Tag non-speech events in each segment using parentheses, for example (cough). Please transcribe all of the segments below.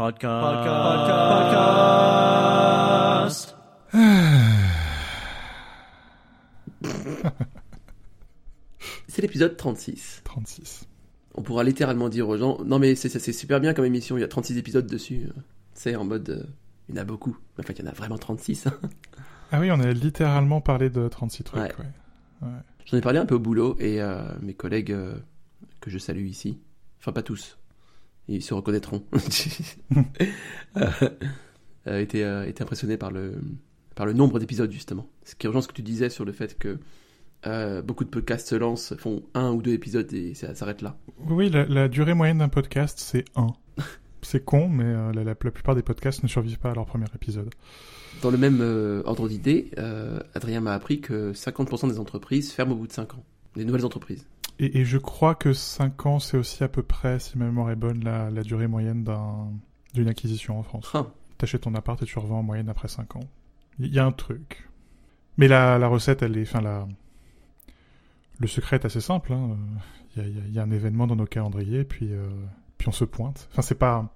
Podcast. Podcast. (sighs) C'est l'épisode 36. 36. On pourra littéralement dire aux gens Non, mais c'est c'est super bien comme émission, il y a 36 épisodes dessus. C'est en mode. euh, il y en a beaucoup. Enfin, il y en a vraiment 36. hein. Ah oui, on a littéralement parlé de 36 trucs, Ouais. ouais. J'en ai parlé un peu au boulot et euh, mes collègues euh, que je salue ici, enfin pas tous, ils se reconnaîtront, (laughs) euh, euh, étaient, euh, étaient impressionnés par le, par le nombre d'épisodes justement. Ce qui rejoint ce que tu disais sur le fait que euh, beaucoup de podcasts se lancent, font un ou deux épisodes et ça s'arrête là. Oui, la, la durée moyenne d'un podcast, c'est 1. (laughs) c'est con, mais euh, la, la- la plupart des podcasts ne survivent pas à leur premier épisode. Dans le même euh, ordre d'idée, Adrien m'a appris que 50% des entreprises ferment au bout de 5 ans. Des nouvelles entreprises. Et, et je crois que 5 ans, c'est aussi à peu près, si ma mémoire est bonne, la, la durée moyenne d'un- d'une acquisition en France. T'achètes ton appart et tu revends en moyenne après 5 ans. Il y a un truc. Mais la, la recette, elle est... Enfin, la... Le secret est assez simple. hein. Il y, a, il y a- il y a un événement dans nos calendriers, puis, euh, puis on se pointe. Enfin, c'est pas...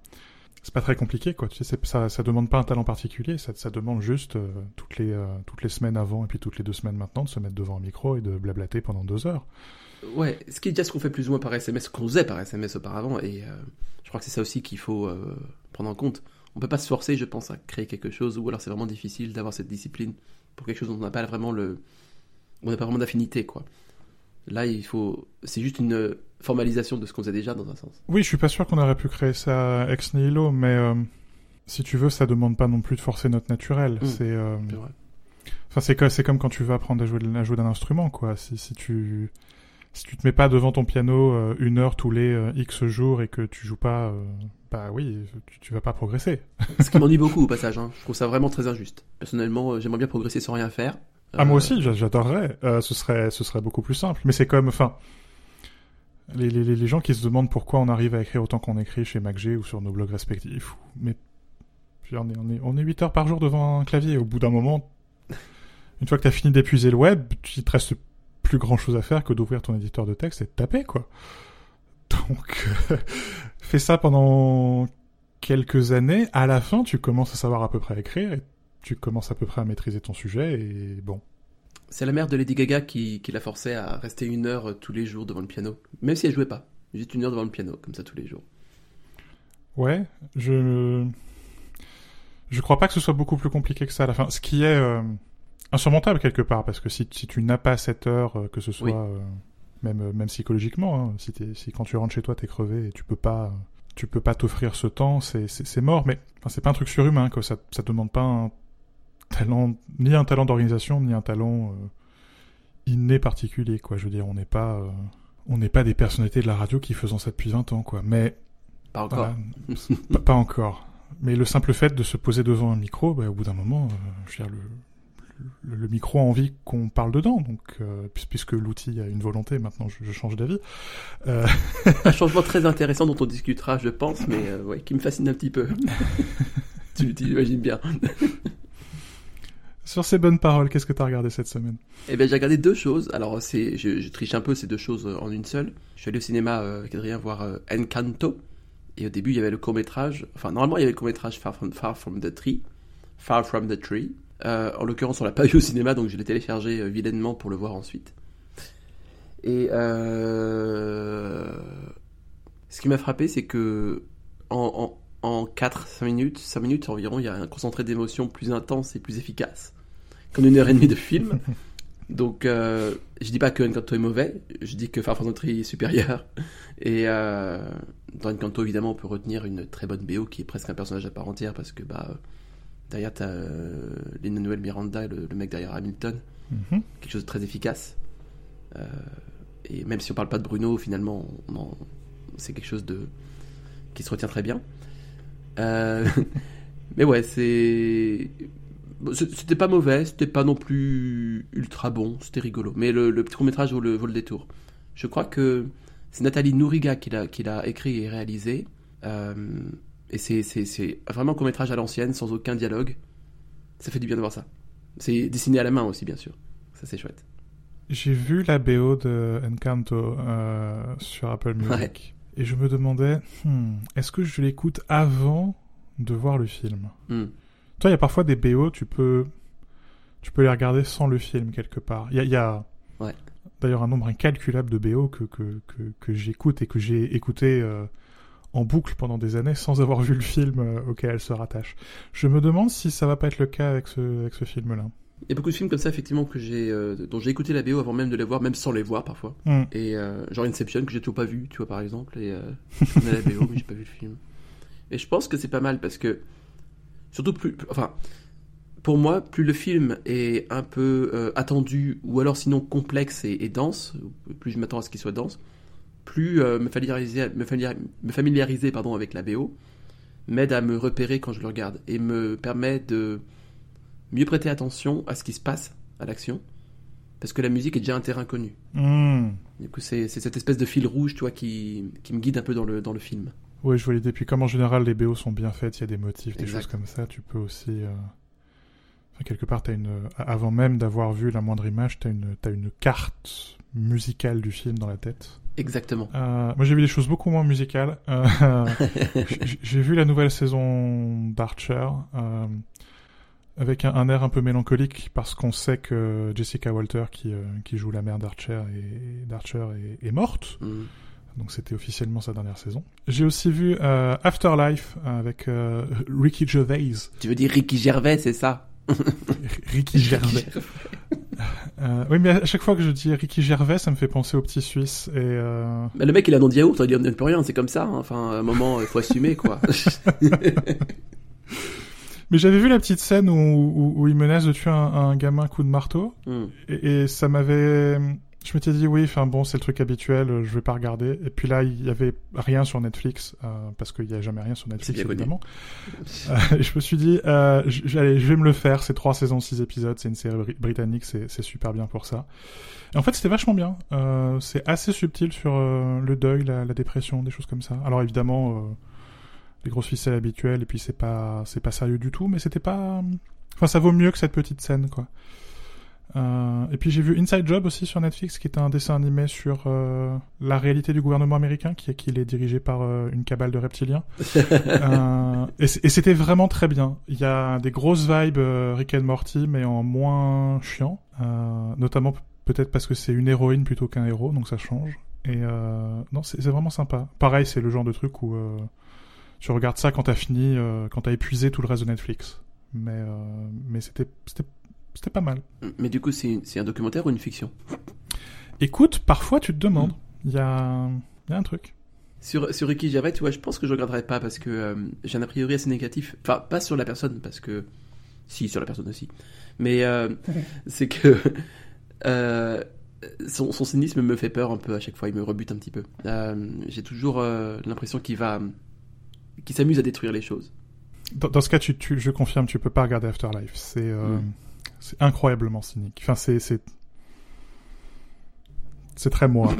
C'est pas très compliqué, quoi. Tu sais, c'est- ça, ça demande pas un talent particulier. Ça, ça demande juste euh, toutes, les, euh, toutes les semaines avant et puis toutes les deux semaines maintenant de se mettre devant un micro et de blablater pendant deux heures. Ouais, ce qui est déjà ce qu'on fait plus ou moins par SMS, ce qu'on faisait par SMS auparavant, et euh, je crois que c'est ça aussi qu'il faut euh, prendre en compte. On peut pas se forcer, je pense, à créer quelque chose, ou alors c'est vraiment difficile d'avoir cette discipline pour quelque chose dont on n'a pas vraiment le, on n'a pas vraiment d'affinité, quoi. Là, il faut, c'est juste une formalisation de ce qu'on faisait déjà dans un sens. Oui, je suis pas sûr qu'on aurait pu créer ça ex nihilo, mais euh, si tu veux, ça demande pas non plus de forcer notre naturel. Mm. C'est euh. Enfin, c'est co- c'est comme quand tu veux apprendre à jouer, à jouer d'un instrument, quoi. Si, si tu si tu te mets pas devant ton piano euh, une heure tous les euh, X jours et que tu joues pas, euh, bah oui, tu, tu vas pas progresser. (laughs) Ce qui m'ennuie beaucoup au passage. Hein. Je trouve ça vraiment très injuste. Personnellement, j'aimerais bien progresser sans rien faire. Ah, moi aussi, j'a- j'adorerais. Ce serait ce serait beaucoup plus simple. Mais c'est comme, enfin, les, les, les gens qui se demandent pourquoi on arrive à écrire autant qu'on écrit chez MacG ou sur nos blogs respectifs. Mais on est on est on est 8 heures par jour devant un clavier. Au bout d'un moment, une fois que t'as fini d'épuiser le web, il te reste plus grand chose à faire que d'ouvrir ton éditeur de texte et de taper, quoi. Donc, euh, (laughs) fais ça pendant quelques années. À la fin, tu commences à savoir à peu près écrire et tu commences à peu près à maîtriser ton sujet et bon. C'est la mère de Lady Gaga qui, qui l'a forcé à rester une heure euh, tous les jours devant le piano, même si elle jouait pas. Juste une heure devant le piano, comme ça tous les jours. Ouais, je je crois pas que ce soit beaucoup plus compliqué que ça à la fin. Ce qui est euh, insurmontable quelque part, parce que si, si tu n'as pas cette heure, euh, que ce soit Oui. euh, même euh, même psychologiquement, hein, si, quand tu rentres chez toi t'es crevé et tu peux pas tu peux pas t'offrir ce temps, c'est mort. Mais enfin, c'est pas un truc surhumain, quoi. Ça ça demande pas un talent ni un talent d'organisation ni un talent euh, inné particulier, quoi. Je veux dire, on n'est pas euh, on n'est pas des personnalités de la radio qui faisons ça depuis 20 ans, quoi. Mais Pas encore. voilà. pas, pas encore. Mais le simple fait de se poser devant un micro, bah, au bout d'un moment, euh, je veux dire, le, le, le micro a envie qu'on parle dedans. Donc, euh, puis- puisque l'outil a une volonté, maintenant je, je change d'avis. Euh, (laughs) Un changement très intéressant dont on discutera, je pense, mais euh, ouais, qui me fascine un petit peu. (laughs) tu tu imagines bien. sur ces bonnes paroles, qu'est-ce que t'as regardé cette semaine? Eh bien, j'ai regardé deux choses. Alors, c'est, je, je triche un peu ces deux choses en une seule. Je suis allé au cinéma avec Adrien voir Encanto. Et au début, il y avait le court-métrage. Enfin, normalement, il y avait le court-métrage Far From, Far From the Tree. Far From the Tree. Euh, en l'occurrence, on l'a pas (laughs) eu au cinéma, donc je l'ai téléchargé euh, vilainement pour le voir ensuite. Et euh... ce qui m'a frappé, c'est que en, en, en 4-5 minutes, 5 minutes environ, il y a un concentré d'émotions plus intense et plus efficace qu'en une heure et demie de film. (laughs) Donc, je dis pas que Encanto est mauvais, je dis que Far From the Tree est supérieur. (laughs) Et dans Encanto, évidemment, on peut retenir une très bonne BO qui est presque un personnage à part entière parce que bah, derrière, t'as euh, Lin-Manuel Miranda, le, le mec derrière Hamilton, Mhm. quelque chose de très efficace. Euh, et même si on parle pas de Bruno, finalement, c'est quelque chose de qui se retient très bien. Euh, (laughs) mais ouais, c'est c'était pas mauvais, c'était pas non plus ultra bon, c'était rigolo. Mais le, le petit court métrage vaut le, vaut le détour. Je crois que c'est Nathalie Nouriga qui l'a qui l'a écrit et réalisé. Euh, et c'est vraiment un court métrage à l'ancienne, sans aucun dialogue. Ça fait du bien de voir ça. C'est dessiné à la main aussi, bien sûr. Ça, c'est chouette. J'ai vu la BO de Encanto euh, sur Apple Music. Ouais. Et je me demandais, hmm, est-ce que je l'écoute avant de voir le film? Hmm. Toi, il y a parfois des BO, tu peux, tu peux les regarder sans le film quelque part. Il y a, il y a Ouais. d'ailleurs un nombre incalculable de BO que, que, que, que j'écoute et que j'ai écouté euh, en boucle pendant des années sans avoir vu le film euh, auquel elle se rattache. Je me demande si ça va pas être le cas avec ce, avec ce film-là. Il y a beaucoup de films comme ça, effectivement, que j'ai, euh, dont j'ai écouté la BO avant même de les voir, même sans les voir parfois. Hmm. Et euh, genre Inception, que j'ai toujours pas vu, tu vois, par exemple. Et euh, je connais la BO, mais j'ai pas vu le film. Et je pense que c'est pas mal parce que, surtout plus. Enfin, pour moi, plus le film est un peu attendu, ou alors sinon complexe et, et dense, plus je m'attends à ce qu'il soit dense, plus euh, me familiariser, me familiar- me familiariser pardon, avec la BO m'aide à me repérer quand je le regarde et me permet de mieux prêter attention à ce qui se passe à l'action parce que la musique est déjà un terrain connu. Hmm. Du coup, c'est cette espèce de fil rouge, tu vois, qui, qui me guide un peu dans le, dans le film. Oui, je vois l'idée. Puis comme en général les BO sont bien faites, il y a des motifs, des Exact. choses comme ça, tu peux aussi... euh, enfin, quelque part, as une... avant même d'avoir vu la moindre image, tu as une... t'as une carte musicale du film dans la tête. Exactement. Euh, moi, j'ai vu des choses beaucoup moins musicales. Euh, (laughs) j'ai vu la nouvelle saison d'Archer euh, avec un, un air un peu mélancolique parce qu'on sait que Jessica Walter, qui, qui joue la mère d'Archer, et, d'Archer est, est morte. Mm. Donc c'était officiellement sa dernière saison. J'ai aussi vu Afterlife avec Ricky Gervais. Tu veux dire Ricky Gervais, c'est ça? Ricky Gervais. (laughs) Euh, oui, mais à chaque fois que je dis Ricky Gervais, ça me fait penser au petit Suisse. Et euh, Mais le mec, il a un nom de yaourt, il ne peut rien, c'est comme ça. hein. Enfin, à un moment, il faut assumer, quoi. (laughs) Mais j'avais vu la petite scène où, où, où il menace de tuer un, un gamin coup de marteau. Mm. Et, et ça m'avait... Je m'étais dit, oui, enfin bon, c'est le truc habituel, euh, je vais pas regarder. Et puis là, il y avait rien sur Netflix, euh, parce qu'il y a jamais rien sur Netflix, évidemment. Euh, (laughs) je me suis dit, euh, j'allais, je vais me le faire. C'est trois saisons, six épisodes. C'est une série bri- britannique. C'est, super bien pour ça. Et en fait, c'était vachement bien. Euh, c'est assez subtil sur euh, le deuil, la, la dépression, des choses comme ça. Alors évidemment, euh, les grosses ficelles habituelles. Et puis c'est pas, c'est pas sérieux du tout. Mais c'était pas. Enfin, ça vaut mieux que cette petite scène, quoi. Euh, et puis j'ai vu Inside Job aussi sur Netflix, qui est un dessin animé sur euh, la réalité du gouvernement américain, qui, qui est dirigé par euh, une cabale de reptiliens. (laughs) Et c'était vraiment très bien. Il y a des grosses vibes Rick and Morty, mais en moins chiant. Notamment peut-être parce que c'est une héroïne plutôt qu'un héros, donc ça change. Et non, c'est vraiment sympa. Pareil, c'est le genre de truc où tu regardes ça quand t'as fini, quand t'as épuisé tout le reste de Netflix. Mais mais c'était c'était pas mal. Mais du coup, c'est un documentaire ou une fiction? Écoute, parfois tu te demandes. Il y a y a un truc. Sur, sur Ricky Gervais, tu vois, je pense que je regarderai pas parce que euh, j'ai un a priori assez négatif. Enfin, pas sur la personne, parce que. Si, sur la personne aussi. Mais euh, (laughs) c'est que. euh, son, son cynisme me fait peur un peu à chaque fois, il me rebute un petit peu. J'ai toujours l'impression qu'il va. qu'il s'amuse à détruire les choses. Dans, dans ce cas, tu, tu, je confirme, tu peux pas regarder Afterlife. C'est euh, Mm. C'est incroyablement cynique. Enfin, c'est c'est c'est très moi.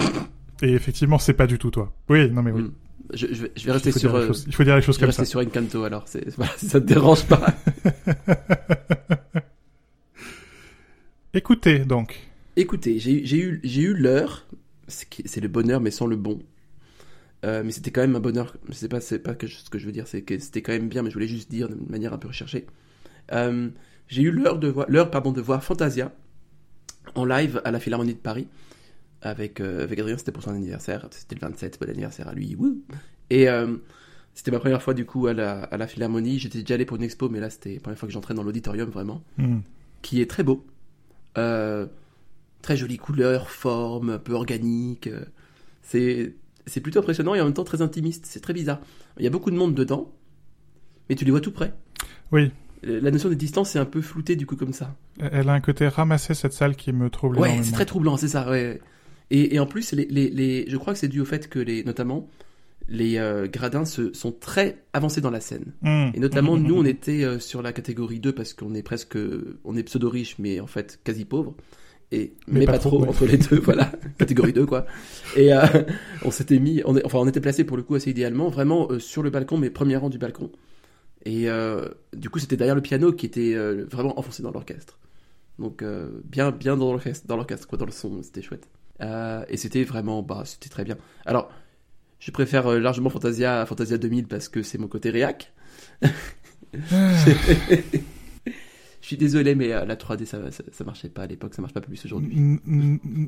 Et effectivement, c'est pas du tout toi. Oui, non mais oui. Mm. Je, je vais, je rester sur. euh, choses- il faut dire les choses je vais comme rester ça. sur Encanto alors, c'est, voilà, (laughs) si ça te dérange pas. (laughs) Écoutez, donc. Écoutez, j'ai eu- j'ai eu, j'ai eu l'heure, c'est le bonheur mais sans le bon. Euh, mais c'était quand même un bonheur, c'est pas, c'est pas que je- ce que je veux dire, c'est que c'était quand même bien, mais je voulais juste dire de manière un peu recherchée. Euh, j'ai eu l'heure de voir, l'heure pardon de voir Fantasia en live à la Philharmonie de Paris avec euh, avec Adrien, c'était pour son anniversaire, c'était le 27, bon anniversaire à lui, wouh. Et euh, c'était ma première fois du coup à la, à la Philharmonie. J'étais déjà allé pour une expo, mais là c'était la première fois que j'entrais dans l'auditorium vraiment Hmm. qui est très beau. Euh, très jolie couleur, forme, un peu organique. C'est, c'est plutôt impressionnant et en même temps très intimiste. C'est très bizarre. Il y a beaucoup de monde dedans, mais tu les vois tout près. Oui, La notion des distances est un peu floutée du coup comme ça. elle a un côté ramassé cette salle qui me trouble Ouais, c'est très troublant, c'est ça. Ouais. Et, et en plus, les, les, les- je crois que c'est dû au fait que les, notamment, les euh, gradins se, sont très avancés dans la scène. Hmm. Et notamment, nous, on était euh, sur la catégorie 2 parce qu'on est presque, on est pseudo-riche, mais en fait quasi pauvre. Et, Mais mais, pas pas, trop, trop, ouais. entre les deux, (laughs) voilà. catégorie 2, quoi. Et euh, (laughs) on s'était mis, on est, enfin, on était placé pour le coup assez idéalement, vraiment euh, sur le balcon, mais premier rang du balcon. Et euh, du coup, c'était derrière le piano qui était euh, vraiment enfoncé dans l'orchestre. Donc, euh, bien, bien dans l'orchestre, dans l'orchestre, quoi, dans le son, c'était chouette. Euh, et c'était vraiment, bah, c'était très bien. Alors, je préfère euh, largement Fantasia à Fantasia 2000 parce que c'est mon côté réac. (laughs) (laughs) (laughs) Je suis désolé, mais euh, la 3D, ça, ça, ça marchait pas à l'époque, ça marche pas plus aujourd'hui.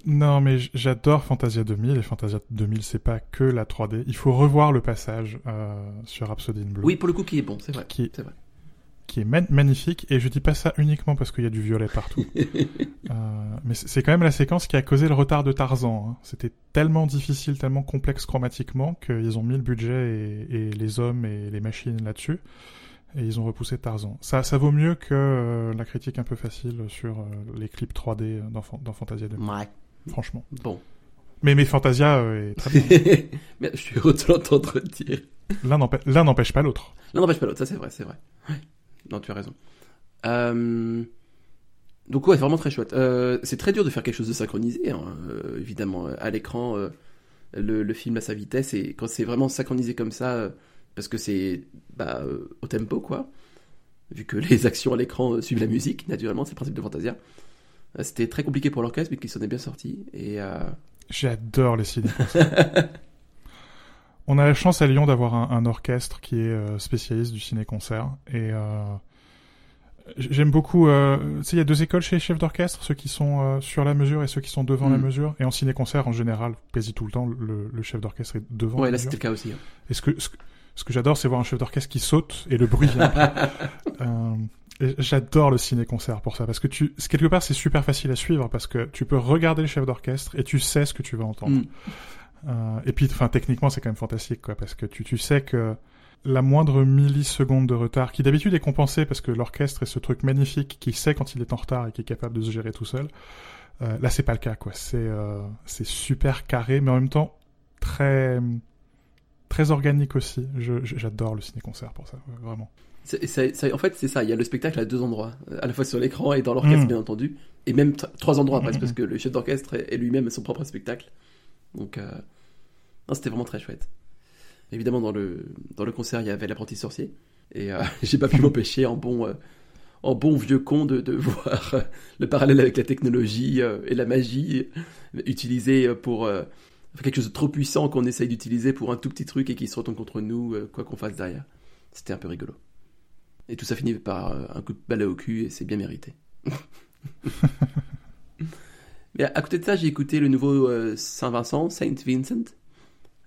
Non, mais j'adore Fantasia 2000 et Fantasia 2000, c'est pas que la 3D. Il faut revoir le passage euh, sur Rhapsody in Blue, Oui, pour le coup, qui est bon, c'est vrai. qui, C'est vrai. qui est magnifique. Et je dis pas ça uniquement parce qu'il y a du violet partout. (laughs) Euh, mais c'est c'est quand même la séquence qui a causé le retard de Tarzan. hein. C'était tellement difficile, tellement complexe chromatiquement qu'ils ont mis le budget et, et les hommes et les machines là-dessus. Et ils ont repoussé Tarzan. Ça, ça vaut mieux que euh, la critique un peu facile sur euh, les clips 3D dans, Fan- dans Fantasia 2000, Ouais, franchement. bon. Mais, mais Fantasia euh, est très bien. (laughs) mais je suis heureux de l'entendre dire. L'un n'empê- l'un n'empêche pas l'autre. L'un n'empêche pas l'autre, ça c'est vrai, c'est vrai. Ouais. Non, tu as raison. Euh... Donc ouais, vraiment très chouette. Euh, c'est très dur de faire quelque chose de synchronisé, hein, euh, évidemment. À l'écran, euh, le, le film à sa vitesse, et quand c'est vraiment synchronisé comme ça, euh, parce que c'est bah, euh, au tempo, quoi, vu que les (laughs) actions à l'écran euh, suivent la musique, naturellement, c'est le principe de Fantasia. Euh, C'était très compliqué pour l'orchestre, mais qui s'en est bien sorti. Et euh... J'adore les ciné (laughs) On a la chance à Lyon d'avoir un, un orchestre qui est spécialiste du ciné-concert. Et euh, j'aime beaucoup... euh, tu sais, il y a deux écoles chez les chefs d'orchestre, ceux qui sont euh, sur la mesure et ceux qui sont devant la Mm. mesure. Et en ciné-concert, en général, quasi tout le temps, le, le chef d'orchestre est devant ouais, la là c'était le cas aussi. hein. Et ce que, ce, que- ce que j'adore, c'est voir un chef d'orchestre qui saute et le bruit. (laughs) Euh, J'adore le ciné-concert pour ça, parce que tu, quelque part, c'est super facile à suivre, parce que tu peux regarder le chef d'orchestre et tu sais ce que tu vas entendre. Mm. Euh, et puis, enfin, techniquement, c'est quand même fantastique, quoi, parce que tu, tu sais que la moindre milliseconde de retard, qui d'habitude est compensée parce que l'orchestre est ce truc magnifique qui sait quand il est en retard et qui est capable de se gérer tout seul. Euh, là, c'est pas le cas, quoi. C'est euh, c'est super carré, mais en même temps très très organique aussi. J'adore le ciné-concert pour ça, vraiment. En fait, c'est ça. Il y a le spectacle à deux endroits, à la fois sur l'écran et dans l'orchestre, Mm. bien entendu, et même trois endroits presque, Mm, parce que le chef d'orchestre est lui-même son propre spectacle. Donc, euh, c'était vraiment très chouette. Évidemment, dans le dans le concert, il y avait l'apprenti sorcier, et euh, (laughs) j'ai pas pu m'empêcher, en bon euh, en bon vieux con, de, de (laughs) voir le parallèle avec la technologie euh, et la magie utilisée pour quelque chose de trop puissant qu'on essaye d'utiliser pour un tout petit truc et qui se retourne contre nous, euh, quoi qu'on fasse derrière. C'était un peu rigolo. Et tout ça finit par euh, un coup de balai au cul et c'est bien mérité. (laughs) Mais à, côté de ça, j'ai écouté le nouveau euh, Saint-Vincent, Saint Vincent,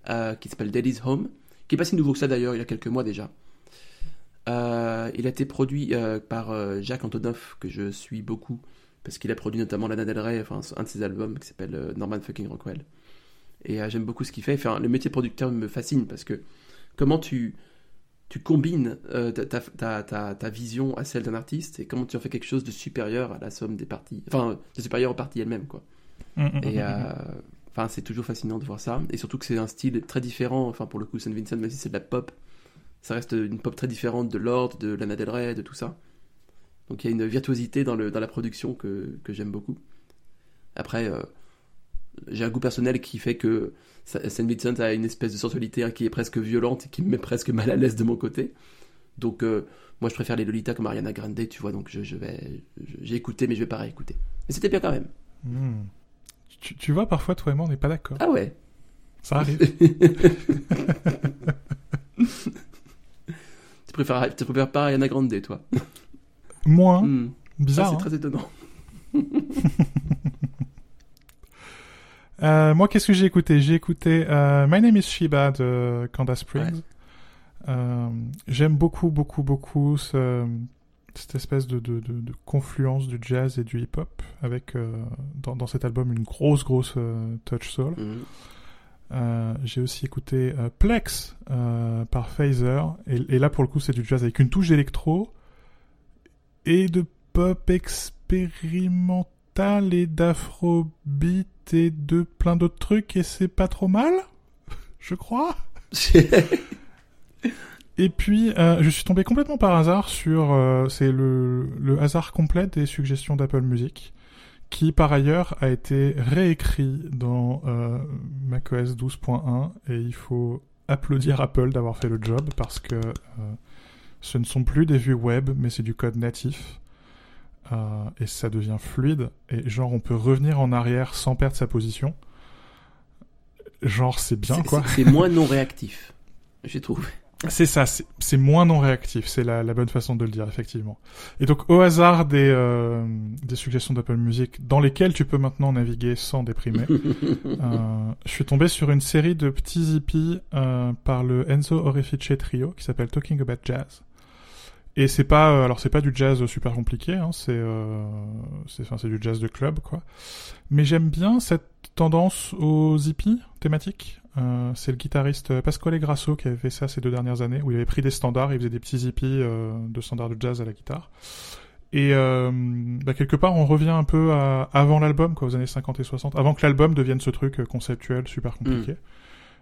euh, qui s'appelle Daddy's Home, qui est pas si nouveau que ça d'ailleurs, il y a quelques mois déjà. Euh, il a été produit euh, par Jacques Antonoff, que je suis beaucoup, parce qu'il a produit notamment Lana Del Rey, enfin un de ses albums qui s'appelle Norman Fucking Rockwell. Et euh, j'aime beaucoup ce qu'il fait. Enfin, le métier producteur me fascine parce que comment tu, tu combines euh, ta, ta, ta, vision à celle d'un artiste et comment tu en fais quelque chose de supérieur à la somme des parties. Enfin, de supérieur aux parties elles-mêmes, quoi. Et euh, enfin, c'est toujours fascinant de voir ça. Et surtout que c'est un style très différent. Enfin, pour le coup, Saint Vincent, même si c'est de la pop, ça reste une pop très différente de Lord, de Lana Del Rey, de tout ça. Donc il y a une virtuosité dans, le, dans la production que, que j'aime beaucoup. Après, euh, j'ai un goût personnel qui fait que Sa- Saint Vincent a une espèce de sensualité hein, qui est presque violente et qui me met presque mal à l'aise de mon côté. Donc euh, moi je préfère les Lolita comme Ariana Grande, tu vois, donc je, je vais, j'ai écouté mais je vais pas réécouter. Mais c'était bien quand même. Hmm. Tu, tu vois, parfois, toi et moi, on n'est pas d'accord. Ah ouais. Ça arrive. (laughs) tu préfères, tu préfères pas Ariana Grande, toi? Moins. Hmm. Bizarre. Ah, hein. c'est très étonnant. (laughs) Euh, moi, qu'est-ce que j'ai écouté? J'ai écouté euh, My Name is Shiba de Candace Springs. Ouais. Euh, J'aime beaucoup, beaucoup, beaucoup ce- cette espèce de, de, de, de confluence du jazz et du hip-hop avec dans, dans cet album une grosse, grosse touch soul. Mhm. J'ai aussi écouté Plex par Phaser et, et là pour le coup c'est du jazz avec une touche d'électro et de pop expérimental et d'afrobeat de plein d'autres trucs et c'est pas trop mal (laughs) je crois. (laughs) Et puis euh, je suis tombé complètement par hasard sur euh, c'est le, le hasard complet des suggestions d'Apple Music qui par ailleurs a été réécrit dans euh, macOS 12.1 et il faut applaudir Apple d'avoir fait le job parce que ce ne sont plus des vues web mais c'est du code natif euh, et ça devient fluide et genre on peut revenir en arrière sans perdre sa position genre c'est bien quoi c'est- moins non réactif, j'ai trouvé. C'est ça, c'est moins non réactif, c'est la, la, bonne façon de le dire, effectivement. Et donc, au hasard des, euh, des suggestions d'Apple Music, dans lesquelles tu peux maintenant naviguer sans déprimer, (laughs) euh, je suis tombé sur une série de petits hippies euh, par le Enzo Orefice Trio, qui s'appelle Talking About Jazz. Et c'est pas, euh, alors c'est pas du jazz super compliqué, hein, c'est, euh, c'est, enfin, c'est du jazz de club, quoi. Mais j'aime bien cette tendance aux hippies thématiques. Euh, c'est le guitariste Pasquale Grasso qui avait fait ça ces deux dernières années, où il avait pris des standards, il faisait des petits hippies euh, de standards de jazz à la guitare. Et euh, bah, quelque part, on revient un peu à avant l'album, quoi, aux années 50 et 60, avant que l'album devienne ce truc conceptuel super compliqué.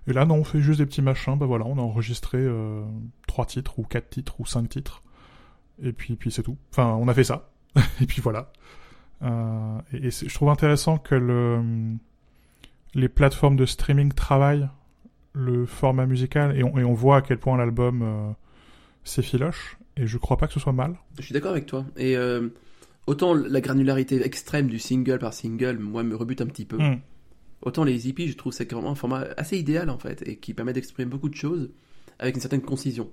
Et là, non, on fait juste des petits machins. Bah voilà, on a enregistré euh, trois titres ou quatre titres ou cinq titres. Et puis, puis c'est tout. Enfin, on a fait ça. (laughs) et puis voilà. Euh, et, et je trouve intéressant que le, les plateformes de streaming travaillent le format musical et on, et on voit à quel point l'album euh, s'effiloche. Et je crois pas que ce soit mal. Je suis d'accord avec toi. Et euh, autant la granularité extrême du single par single, moi, me rebute un petit peu. Mm. Autant les EP, je trouve c'est vraiment un format assez idéal en fait et qui permet d'exprimer beaucoup de choses avec une certaine concision.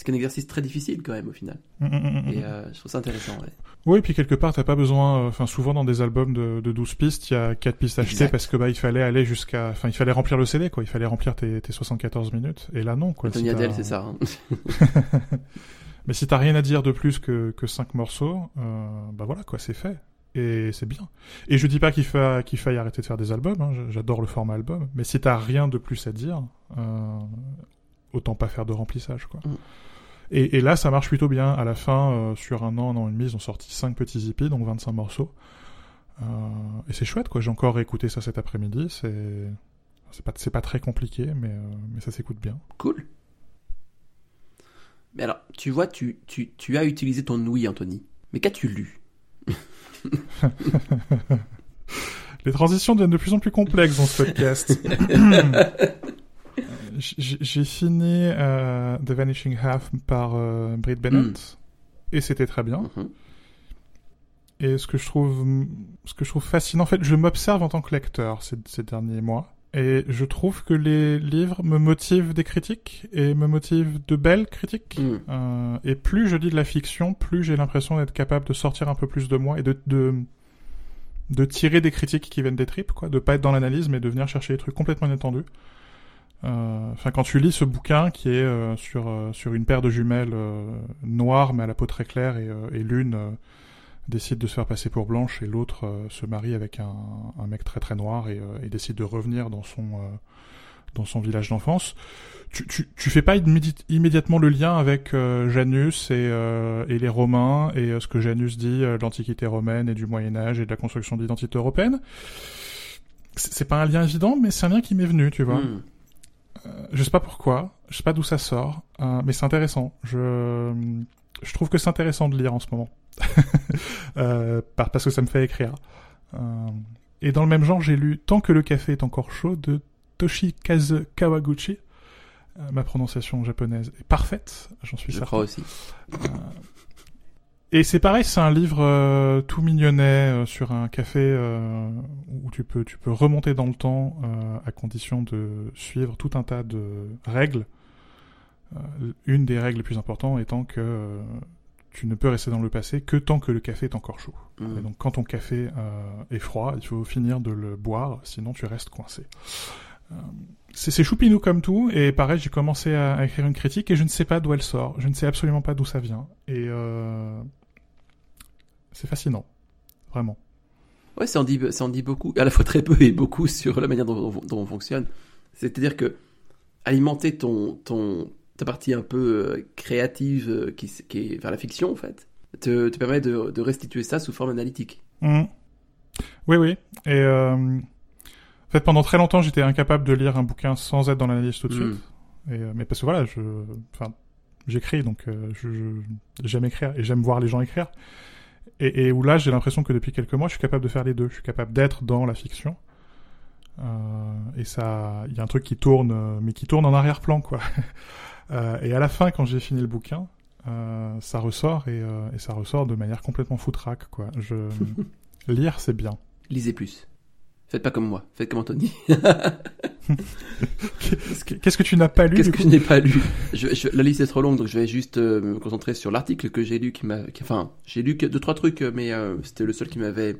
C'est un exercice très difficile quand même au final. Mm, mm, mm, Et euh, je trouve ça intéressant. Ouais. Oui, puis quelque part, t'as pas besoin. Enfin, souvent dans des albums de, de 12 pistes, il y a 4 pistes achetées Exact. parce que bah il fallait aller jusqu'à. Enfin, il fallait remplir le CD, quoi. Il fallait remplir tes, tes 74 minutes. Et là, non, quoi. Tony Si Adele, c'est ça. hein. (laughs) Mais si t'as rien à dire de plus que, que 5 morceaux, euh, bah voilà, quoi, c'est fait. Et c'est bien. Et je dis pas qu'il fa... qu'il faille arrêter de faire des albums, hein, j'adore le format album, mais si t'as rien de plus à dire, euh, autant pas faire de remplissage, quoi. Mm. Et, et là, ça marche plutôt bien. À la fin, euh, sur un an, un an et demi, ils ont sorti 5 petits hippies, donc 25 morceaux. Euh, et c'est chouette, quoi. J'ai encore écouté ça cet après-midi. C'est c'est pas, c'est pas très compliqué, mais, euh, mais ça s'écoute bien. Cool. Mais alors, tu vois, tu, tu, tu as utilisé ton ouïe, Anthony. Mais qu'as-tu lu? (laughs) Les transitions deviennent de plus en plus complexes dans ce podcast. (laughs) J'ai fini euh, The Vanishing Half par euh, Britt Bennett et c'était très bien. Mhm. Et ce que je trouve, ce que je trouve fascinant, en fait, je m'observe en tant que lecteur ces, ces derniers mois. Et je trouve que les livres me motivent des critiques et me motivent de belles critiques. Mm. Euh, et plus je lis de la fiction, plus j'ai l'impression d'être capable de sortir un peu plus de moi et de, de, de tirer des critiques qui viennent des tripes, quoi. De pas être dans l'analyse, mais de venir chercher des trucs complètement inattendus. Euh, Enfin, quand tu lis ce bouquin qui est euh, sur, euh, sur une paire de jumelles noires mais à la peau très claire et, et l'une décide de se faire passer pour blanche et l'autre se marie avec un, un mec très très noir et, et décide de revenir dans son dans son village d'enfance. Tu, tu, tu fais pas immédi- immédiatement le lien avec euh, Janus et, euh, et les Romains et ce que Janus dit de l'Antiquité romaine et du Moyen Âge et de la construction de l'identité européenne? C'est pas un lien évident, mais c'est un lien qui m'est venu, tu vois. Mm. Euh, je sais pas pourquoi, je sais pas d'où ça sort, euh, mais c'est intéressant. Je, je trouve que c'est intéressant de lire en ce moment. (laughs) euh, par- parce que ça me fait écrire. Et dans le même genre, j'ai lu Tant que le café est encore chaud de Toshikazu Kawaguchi. Ma prononciation japonaise est parfaite, j'en suis Je certain. crois aussi. Et c'est pareil, c'est un livre euh, tout mignonnet euh, sur un café euh, où tu peux tu peux remonter dans le temps euh, à condition de suivre tout un tas de règles. Euh, une des règles les plus importantes étant que euh, tu ne peux rester dans le passé que tant que le café est encore chaud. Mm. Et donc quand ton café euh, est froid, il faut finir de le boire, sinon tu restes coincé. C'est c'est choupinou comme tout, et pareil, j'ai commencé à, à écrire une critique et je ne sais pas d'où elle sort, je ne sais absolument pas d'où ça vient. Et euh, c'est fascinant, vraiment. Ouais, ça en, dit, ça en dit beaucoup, à la fois très peu et beaucoup sur la manière dont, dont on fonctionne. C'est-à-dire que alimenter ton, ton, ta partie un peu euh, créative euh, qui, est vers la fiction, en fait, te, te permet de, de restituer ça sous forme analytique. Mhm. Oui, oui. Et euh, en fait, pendant très longtemps, j'étais incapable de lire un bouquin sans être dans l'analyse tout de Mm. suite. Et, mais parce que voilà, je, enfin, j'écris, donc euh, je- j'aime écrire et j'aime voir les gens écrire. Et, et où là, j'ai l'impression que depuis quelques mois, je suis capable de faire les deux. Je suis capable d'être dans la fiction. Euh, et ça, il y a un truc qui tourne, euh, mais qui tourne en arrière-plan, quoi. (laughs) Euh, et à la fin, quand j'ai fini le bouquin, euh, ça ressort et, euh, et ça ressort de manière complètement foutraque, quoi. Je (laughs) lire, c'est bien. Lisez plus. Faites pas comme moi, faites comme Anthony. (laughs) Qu'est-ce que tu n'as pas lu Qu'est-ce que je n'ai pas lu je, La liste est trop longue, donc je vais juste euh, me concentrer sur l'article que j'ai lu, qui m'a, enfin, j'ai lu deux trois trucs, mais euh, c'était le seul qui m'avait,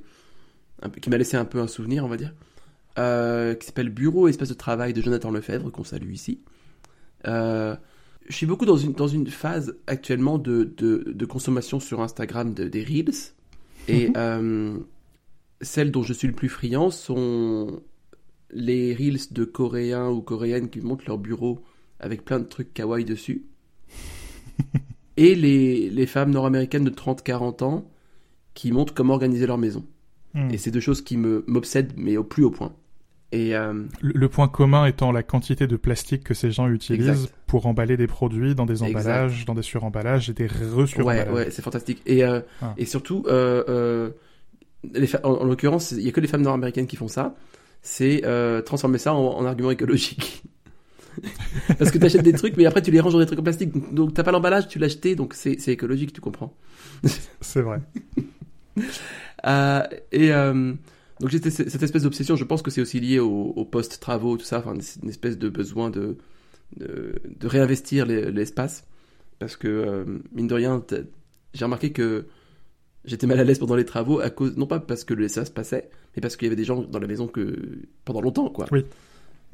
qui m'a laissé un peu un souvenir, on va dire, euh, qui s'appelle Bureau et espace de travail de Jonathan Lefebvre, qu'on salue ici. je suis beaucoup dans une dans une phase actuellement de de, de consommation sur Instagram de, des reels et mhm. Celles dont je suis le plus friand sont les reels de coréens ou coréennes qui montent leur bureau avec plein de trucs kawaii dessus. (laughs) et les, les femmes nord-américaines de 30-40 ans qui montrent comment organiser leur maison. Hmm. Et c'est deux choses qui me m'obsèdent, mais au plus haut point. Et euh, le, point commun étant la quantité de plastique que ces gens utilisent pour emballer des produits dans des emballages, dans des suremballages et des re-suremballages. Ouais, ouais, c'est fantastique. Et, euh, ah. et surtout, euh, les en, en l'occurrence, il y a que les femmes nord-américaines qui font ça c'est euh, transformer ça en, argument écologique. (laughs) Parce que tu achètes des trucs, mais après tu les ranges dans des trucs en plastique. Donc t'as pas l'emballage, tu l'as acheté, donc c'est écologique, tu comprends. (laughs) c'est vrai. (laughs) euh, et euh, donc j'ai cette espèce d'obsession, je pense que c'est aussi lié au, au post-travaux, tout ça, enfin, une espèce de besoin de, de, de réinvestir l'espace. Parce que, mine de rien, j'ai remarqué que j'étais mal à l'aise pendant les travaux, à cause, non pas parce que l'espace passait, mais parce qu'il y avait des gens dans la maison que pendant longtemps, quoi. Oui.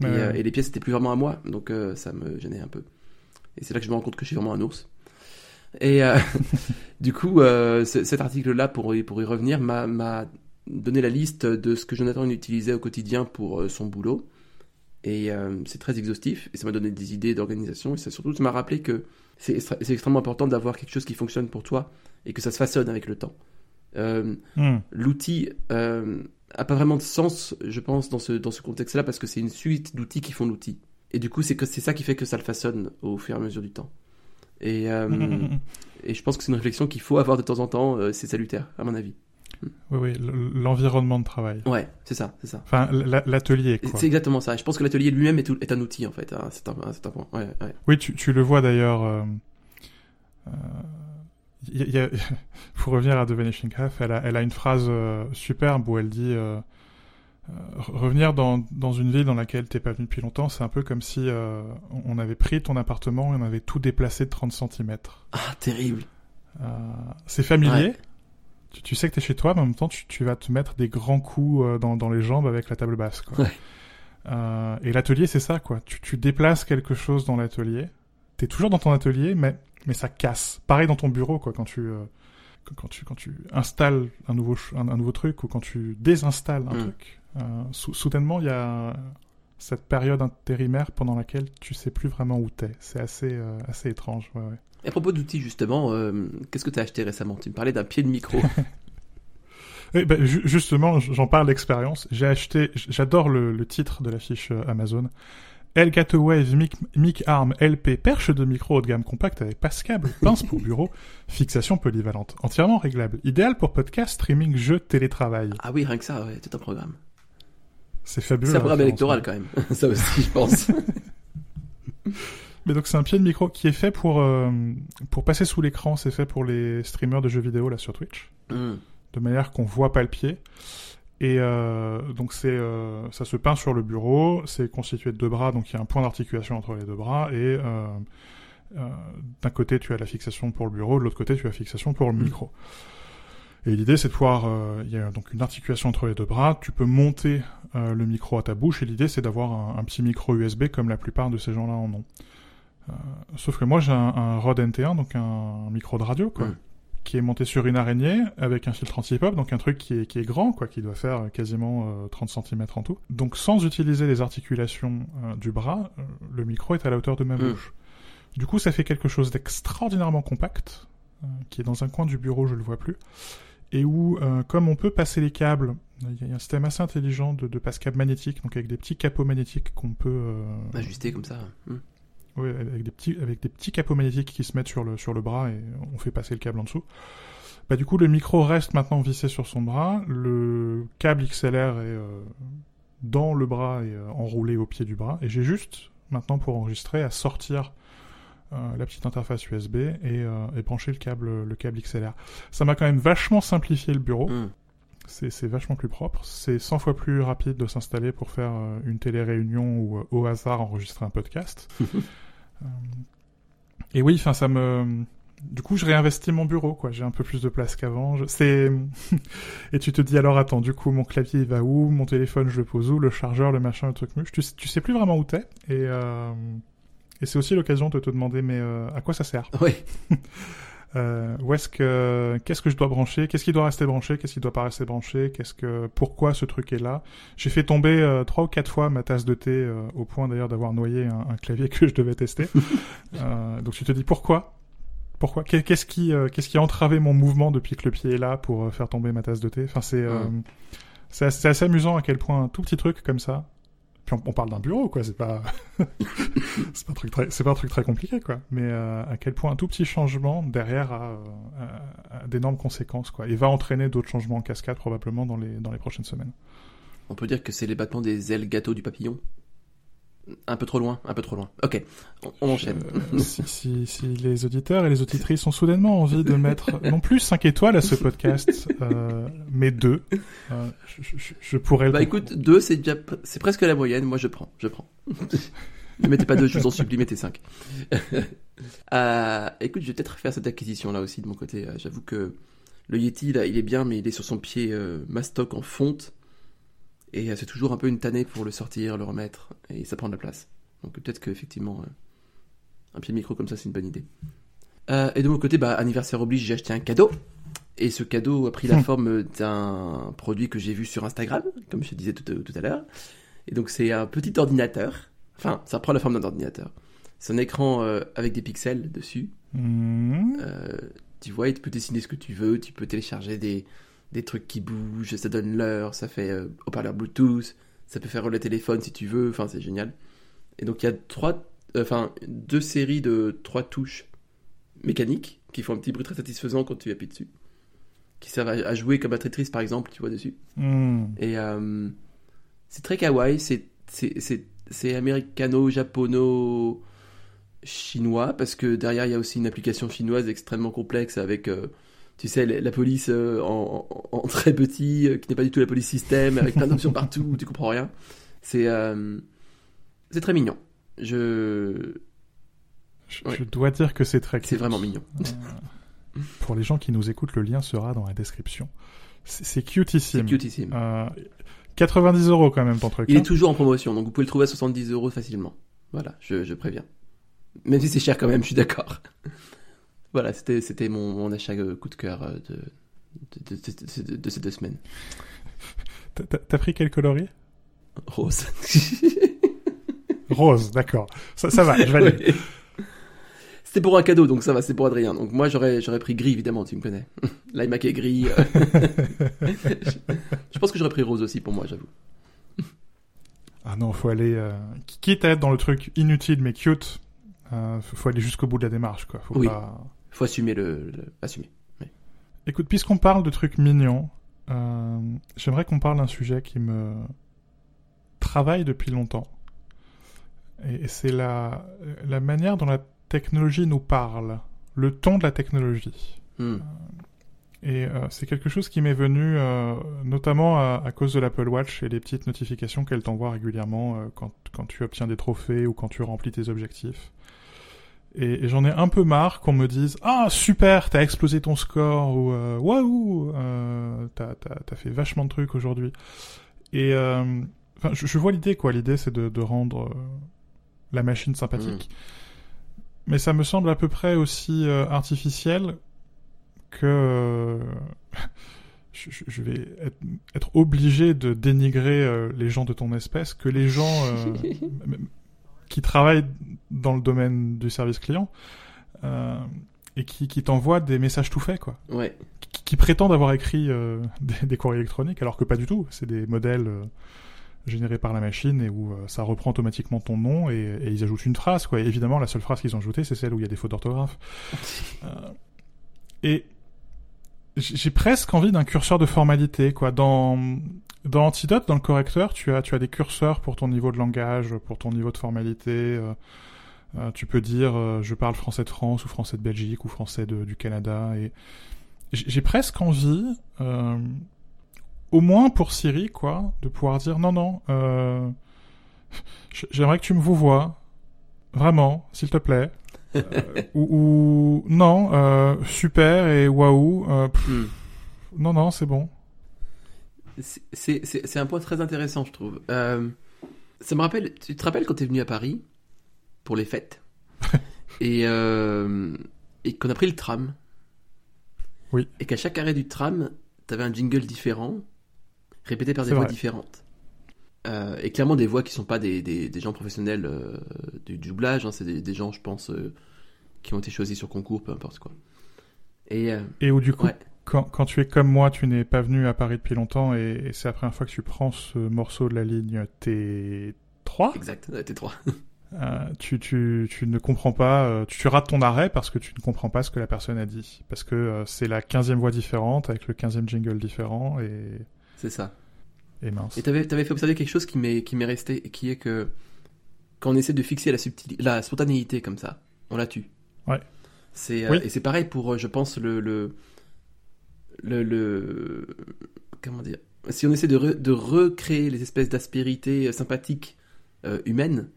Et, euh, les pièces étaient plus vraiment à moi, donc euh, ça me gênait un peu. Et c'est là que je me rends compte que je suis vraiment un ours. Et euh, (laughs) du coup, cet article-là, pour, pour y revenir, m'a donné la liste de ce que Jonathan utilisait au quotidien pour son boulot. Et c'est très exhaustif, et ça m'a donné des idées d'organisation, et ça surtout, ça m'a rappelé que c'est extrêmement important d'avoir quelque chose qui fonctionne pour toi, et que ça se façonne avec le temps. Hmm. L'outil a pas vraiment de sens, je pense, dans ce, dans ce contexte-là, parce que c'est une suite d'outils qui font l'outil. Et du coup, c'est que c'est ça qui fait que ça le façonne au fur et à mesure du temps. Et, euh, (laughs) et je pense que c'est une réflexion qu'il faut avoir de temps en temps, euh, c'est salutaire, à mon avis. Oui, oui, l'environnement de travail. Ouais, c'est ça, c'est ça. Enfin, l'atelier, quoi. C'est exactement ça. Je pense que l'atelier lui-même est, est, un outil, en fait. C'est un, un, point. Ouais, ouais. Oui, tu, tu, le vois d'ailleurs. Euh, euh il y a, (laughs) pour revenir à The Vanishing Half, elle a, elle a une phrase euh, superbe où elle dit euh, euh, revenir dans, dans une ville dans laquelle t'es pas venu depuis longtemps, c'est un peu comme si on avait pris ton appartement et on avait tout déplacé de 30 cm. Ah, terrible. c'est familier. Tu, tu, sais que t'es chez toi, mais en même temps, tu, tu, vas te mettre des grands coups dans, dans les jambes avec la table basse. Quoi. Ouais. et l'atelier, c'est ça, quoi. Tu, tu déplaces quelque chose dans l'atelier. T'es toujours dans ton atelier, mais mais ça casse. Pareil dans ton bureau, quoi, quand tu, euh, quand tu, quand tu installes un nouveau, un, nouveau truc ou quand tu désinstalles un mm. truc. Euh, soudainement, il y a cette période intérimaire pendant laquelle tu sais plus vraiment où t'es. C'est assez, euh, assez étrange. Ouais, ouais. Et à propos d'outils, justement, qu'est-ce que tu as acheté récemment? Tu me parlais d'un pied de micro. (laughs) Eh ben, justement, j'en parle d'expérience. J'ai acheté, j'adore le, le, titre de la fiche Amazon. Elgato Wave Mic, Mic Arm LP perche de micro haut de gamme compact avec passe câble, pince pour bureau, (laughs) fixation polyvalente, entièrement réglable, idéal pour podcast, streaming, jeux, télétravail. Ah oui, rien que ça, ouais, tout un programme. C'est fabuleux. C'est un programme électoral quand même, (laughs) ça aussi je pense. Mais donc c'est un pied de micro qui est fait pour euh, pour passer sous l'écran, c'est fait pour les streamers de jeux vidéo là sur Twitch, hmm. de manière qu'on voit pas le pied. Et euh, donc c'est euh, ça se peint sur le bureau, c'est constitué de deux bras, donc il y a un point d'articulation entre les deux bras, et euh, euh d'un côté tu as la fixation pour le bureau, de l'autre côté tu as la fixation pour le mmh. micro. Et l'idée c'est de pouvoir, euh, il y a donc une articulation entre les deux bras, tu peux monter le micro à ta bouche, et l'idée c'est d'avoir un, un, petit micro USB comme la plupart de ces gens-là en ont. Sauf que moi j'ai un, un, Rode NT1, donc un, micro de radio, quoi. Mmh qui est monté sur une araignée avec un filtre anti-pop, donc un truc qui est, qui est grand, quoi, qui doit faire quasiment 30 euh, cm en tout. Donc sans utiliser les articulations euh, du bras, euh, le micro est à la hauteur de ma mm. bouche. Du coup, ça fait quelque chose d'extraordinairement compact, qui est dans un coin du bureau, je le vois plus, et où, comme on peut passer les câbles, il y a un système assez intelligent de, de passe-câbles magnétiques, donc avec des petits capots magnétiques qu'on peut... Ajuster comme ça. Mm. Oui, avec des petits, avec des petits capots magnétiques qui se mettent sur le, sur le bras et on fait passer le câble en dessous. Bah, du coup, le micro reste maintenant vissé sur son bras. Le câble XLR est euh, dans le bras et euh, enroulé au pied du bras. Et j'ai juste, maintenant, pour enregistrer, à sortir euh, la petite interface USB et, et, brancher le câble, le câble XLR. Ça m'a quand même vachement simplifié le bureau. Mm. c'est c'est vachement plus propre. C'est 100 fois plus rapide de s'installer pour faire une télé-réunion ou au hasard enregistrer un podcast. (laughs) Euh, et oui, enfin ça me... Du coup, je réinvestis mon bureau, quoi. J'ai un peu plus de place qu'avant. Je... C'est (laughs) et tu te dis alors attends, du coup mon clavier il va où? Mon téléphone je le pose où? Le chargeur, le machin, le truc muche. Tu, sais- tu sais plus vraiment où t'es. Et euh... et c'est aussi l'occasion de te demander mais euh, à quoi ça sert? Oui. (laughs) euh, où est-ce que qu'est-ce que je dois brancher? Qu'est-ce qui doit rester branché? Qu'est-ce qui doit pas rester branché? Qu'est-ce que pourquoi ce truc est là? J'ai fait tomber euh, trois ou quatre fois ma tasse de thé euh, au point d'ailleurs d'avoir noyé un, un clavier (laughs) que je devais tester. (laughs) Euh, donc tu te dis pourquoi? Pourquoi? Qu'est- Qu'est-ce qui qu'est-ce qui a entravé mon mouvement depuis que le pied est là pour faire tomber ma tasse de thé? Enfin c'est c'est assez, c'est assez amusant à quel point un tout petit truc comme ça. Puis on, parle d'un bureau quoi, c'est pas (laughs) c'est pas un truc très compliqué quoi. Mais euh, à quel point un tout petit changement derrière a d'énormes conséquences quoi. Et va entraîner d'autres changements en cascade probablement dans les dans les prochaines semaines. On peut dire que c'est les battements des ailes gâteaux du papillon? Un peu trop loin, un peu trop loin. Ok, on, on enchaîne. Euh, si, si, si les auditeurs et les auditrices ont soudainement envie de mettre (laughs) non plus 5 étoiles à ce podcast, euh, mais 2, euh, je, je- je pourrais le Bah écoute, 2 c'est déjà c'est presque la moyenne, moi je prends, je prends. (laughs) ne mettez pas 2, je vous en supplie, mettez 5. (laughs) euh, écoute, je vais peut-être faire cette acquisition là aussi de mon côté. J'avoue que le Yeti là, il est bien, mais il est sur son pied mastoc en fonte. Et euh, c'est toujours un peu une tannée pour le sortir, le remettre, et ça prend de la place. Donc peut-être qu'effectivement, euh, un pied micro comme ça, c'est une bonne idée. Euh, et de mon côté, bah, anniversaire oblige, j'ai acheté un cadeau. Et ce cadeau a pris la Hmm. forme d'un produit que j'ai vu sur Instagram, comme je te disais tout, tout à l'heure. Et donc c'est un petit ordinateur. Enfin, ça prend la forme d'un ordinateur. C'est un écran euh, avec des pixels dessus. Euh, tu vois, tu peux dessiner ce que tu veux, tu peux télécharger des, des trucs qui bougent, ça donne l'heure, ça fait euh, haut-parleur Bluetooth, ça peut faire le téléphone si tu veux, enfin c'est génial. Et donc il y a trois, euh, enfin deux séries de trois touches mécaniques qui font un petit bruit très satisfaisant quand tu appuies dessus, qui servent à, à jouer comme à Tetris par exemple, tu vois dessus. Mhm. Et euh, c'est très kawaii, c'est c'est c'est c'est américano, japono, chinois parce que derrière il y a aussi une application chinoise extrêmement complexe avec euh, tu sais la police euh, en, en- en très petit euh, qui n'est pas du tout la police système avec plein d'options partout où tu comprends rien. C'est euh, c'est très mignon. Je Je, Ouais. je dois dire que c'est très c'est vraiment mignon. Euh, (laughs) pour les gens qui nous écoutent, le lien sera dans la description. C'est c'est cutissime. C'est cutissime. Euh, 90 euros quand même ton truc. Il hein. est toujours en promotion donc vous pouvez le trouver à 70 euros facilement. Voilà, je, je préviens. Même si c'est cher quand même, je suis d'accord. Voilà, c'était c'était mon, mon achat euh, coup de cœur euh, de, de, ces deux semaines. T'as- pris quel coloris Rose. Rose, d'accord. Ça, ça va, je valide. (laughs) Ouais. C'était pour un cadeau, donc ça va, c'est pour Adrien. Donc moi, j'aurais, j'aurais pris gris, évidemment, tu me connais. (laughs) L'iMac est gris. euh. je, (laughs) je pense que j'aurais pris rose aussi pour moi, j'avoue. Ah non, faut aller. Euh... Quitte à être dans le truc inutile mais cute, euh, faut faut aller jusqu'au bout de la démarche, quoi. Faut Oui. pas... Faut assumer le, le- assumer. Écoute, puisqu'on parle de trucs mignons, euh, j'aimerais qu'on parle d'un sujet qui me travaille depuis longtemps. Et, et c'est la, la manière dont la technologie nous parle, le ton de la technologie. Hmm. Et euh, c'est quelque chose qui m'est venu euh, notamment à, à cause de l'Apple Watch et les petites notifications qu'elle t'envoie régulièrement euh, quand, quand tu obtiens des trophées ou quand tu remplis tes objectifs. Et, et j'en ai un peu marre qu'on me dise Ah, super, t'as explosé ton score ou euh, Waouh, euh, t'as, t'as, t'as fait vachement de trucs aujourd'hui. Et euh, enfin, je, je vois l'idée, quoi. L'idée, c'est de, de rendre la machine sympathique. Mais ça me semble à peu près aussi euh, artificiel que euh, (laughs) je, vais être, être obligé de dénigrer euh, les gens de ton espèce, que les gens (laughs) qui travaillent dans le domaine du service client euh, et qui, qui t'envoient des messages tout faits, quoi, Ouais. qui, qui prétendent avoir écrit euh, (laughs) des, des courriers électroniques, alors que pas du tout. C'est des modèles euh, générés par la machine et où euh, ça reprend automatiquement ton nom et, et ils ajoutent une phrase, quoi. Et évidemment, la seule phrase qu'ils ont ajoutée, c'est celle où il y a des fautes d'orthographe. (laughs) Euh, et j'ai presque envie d'un curseur de formalité, quoi. Dans, dans Antidote, dans le correcteur, tu as, tu as des curseurs pour ton niveau de langage, pour ton niveau de formalité. euh, euh, tu peux dire euh, je parle français de France ou français de Belgique ou français de- du Canada. Et j'ai presque envie, euh, au moins pour Siri, quoi, de pouvoir dire non, non, euh, j'aimerais que tu me vous vois, vraiment, s'il te plaît. (laughs) Euh, ou, ou, non, euh, super et waouh, Hmm. non, non, c'est bon. C'est- un point très intéressant, je trouve. Euh, ça me rappelle, tu te rappelles quand tu es venu à Paris pour les fêtes (laughs) et, euh, et qu'on a pris le tram Oui. Et qu'à chaque arrêt du tram, tu avais un jingle différent, répété par des voix vrai. différentes. Euh, et clairement des voix qui sont pas des, des, des gens professionnels euh, du, du doublage, hein, c'est des, des gens, je pense, qui ont été choisis sur concours, peu importe quoi. Et Et où du coup, ouais, quand, quand tu es comme moi, tu n'es pas venu à Paris depuis longtemps et, et c'est la première fois que tu prends ce morceau de la ligne T3, exact, ouais, t'es trois. euh, tu, tu, tu ne comprends pas, euh, tu, tu rates ton arrêt parce que tu ne comprends pas ce que la personne a dit. Parce que euh, c'est la 15e voix différente avec le 15e jingle différent et, C'est ça. et mince. Et t'avais, t'avais fait observer quelque chose qui m'est, qui m'est resté, qui est que quand on essaie de fixer la, subtili- la spontanéité comme ça, on la tue. Ouais. C'est, euh. Et c'est pareil pour, je pense, le, le, le, le- comment dire, si on essaie de, re- de recréer les espèces d'aspérités euh, sympathiques euh, humaines,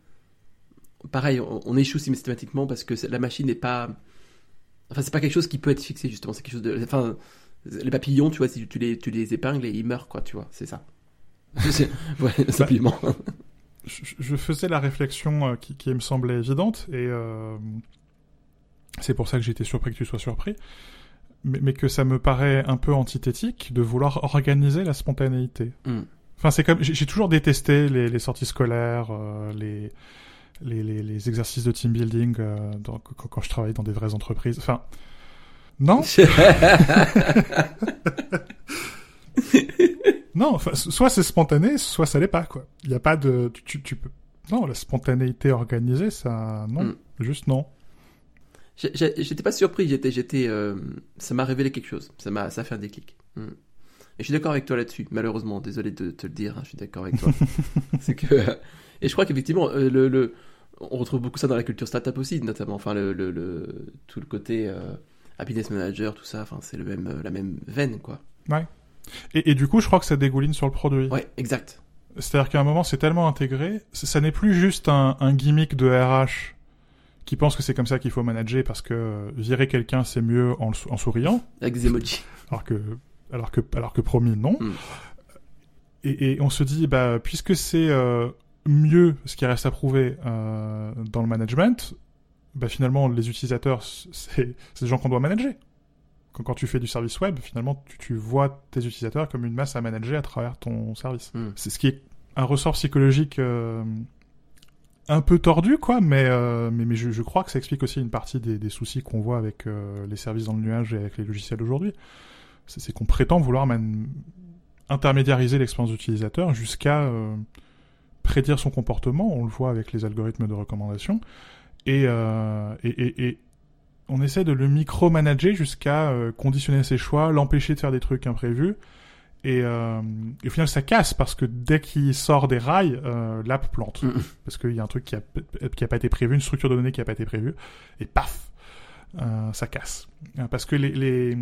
pareil, on, on échoue systématiquement parce que la machine n'est pas, enfin, c'est pas quelque chose qui peut être fixé justement, c'est quelque chose de, enfin, les papillons, tu vois, si tu les, tu les épingles et ils meurent, quoi, tu vois, c'est ça. (laughs) Ouais, simplement. je, je faisais la réflexion euh, qui, qui me semblait évidente et euh, c'est pour ça que été surpris que tu sois surpris, mais, mais que ça me paraît un peu antithétique de vouloir organiser la spontanéité. Mm. Enfin, c'est comme j'ai toujours détesté les, les sorties scolaires, euh, les, les, exercices de team building euh, dans- quand, quand je travaillais dans des vraies entreprises. Enfin, non, (laughs) non. Enfin, soit c'est spontané, soit ça l'est pas quoi. Il y a pas de tu peux non la spontanéité organisée ça non Mm. juste non. J'étais pas surpris, j'étais, j'étais, euh, ça m'a révélé quelque chose, ça m'a, ça a fait un déclic. Mm. Et je suis d'accord avec toi là-dessus, malheureusement, désolé de te le dire, hein, je suis d'accord avec toi. (laughs) c'est que, et je crois qu'effectivement, euh, le, le, on retrouve beaucoup ça dans la culture startup aussi, notamment, enfin, le, le, le- tout le côté euh, happiness manager, tout ça, enfin, c'est le même, la même veine, quoi. Et, et du coup je crois que ça dégouline sur le produit. Ouais, exact. C'est-à-dire qu'à un moment c'est tellement intégré, ça n'est plus juste un, un gimmick de RH qui pense que c'est comme ça qu'il faut manager parce que euh, virer quelqu'un c'est mieux en, souriant. Avec des emojis. alors que alors que alors que promis non Mm. et, et on se dit bah puisque c'est euh, mieux ce qui reste à prouver euh, dans le management bah finalement les utilisateurs c'est c'est des gens qu'on doit manager quand, quand tu fais du service web finalement tu, tu vois tes utilisateurs comme une masse à manager à travers ton service Mm. c'est ce qui est un ressort psychologique euh, un peu tordu quoi mais euh, mais, mais je, crois que ça explique aussi une partie des, soucis qu'on voit avec euh, les services dans le nuage et avec les logiciels aujourd'hui c'est qu'on prétend vouloir man- intermédiariser l'expérience d'utilisateur jusqu'à euh, prédire son comportement. On le voit avec les algorithmes de recommandation. Et, euh, et, et, et on essaie de le micromanager jusqu'à conditionner ses choix, l'empêcher de faire des trucs imprévus. Et, euh, et au final, ça casse parce que dès qu'il sort des rails, euh, l'app plante. Parce qu'il y a un truc qui a, qui a pas été prévu, une structure de données qui a pas été prévue. Et paf, euh, ça casse. Euh, Parce que les, les...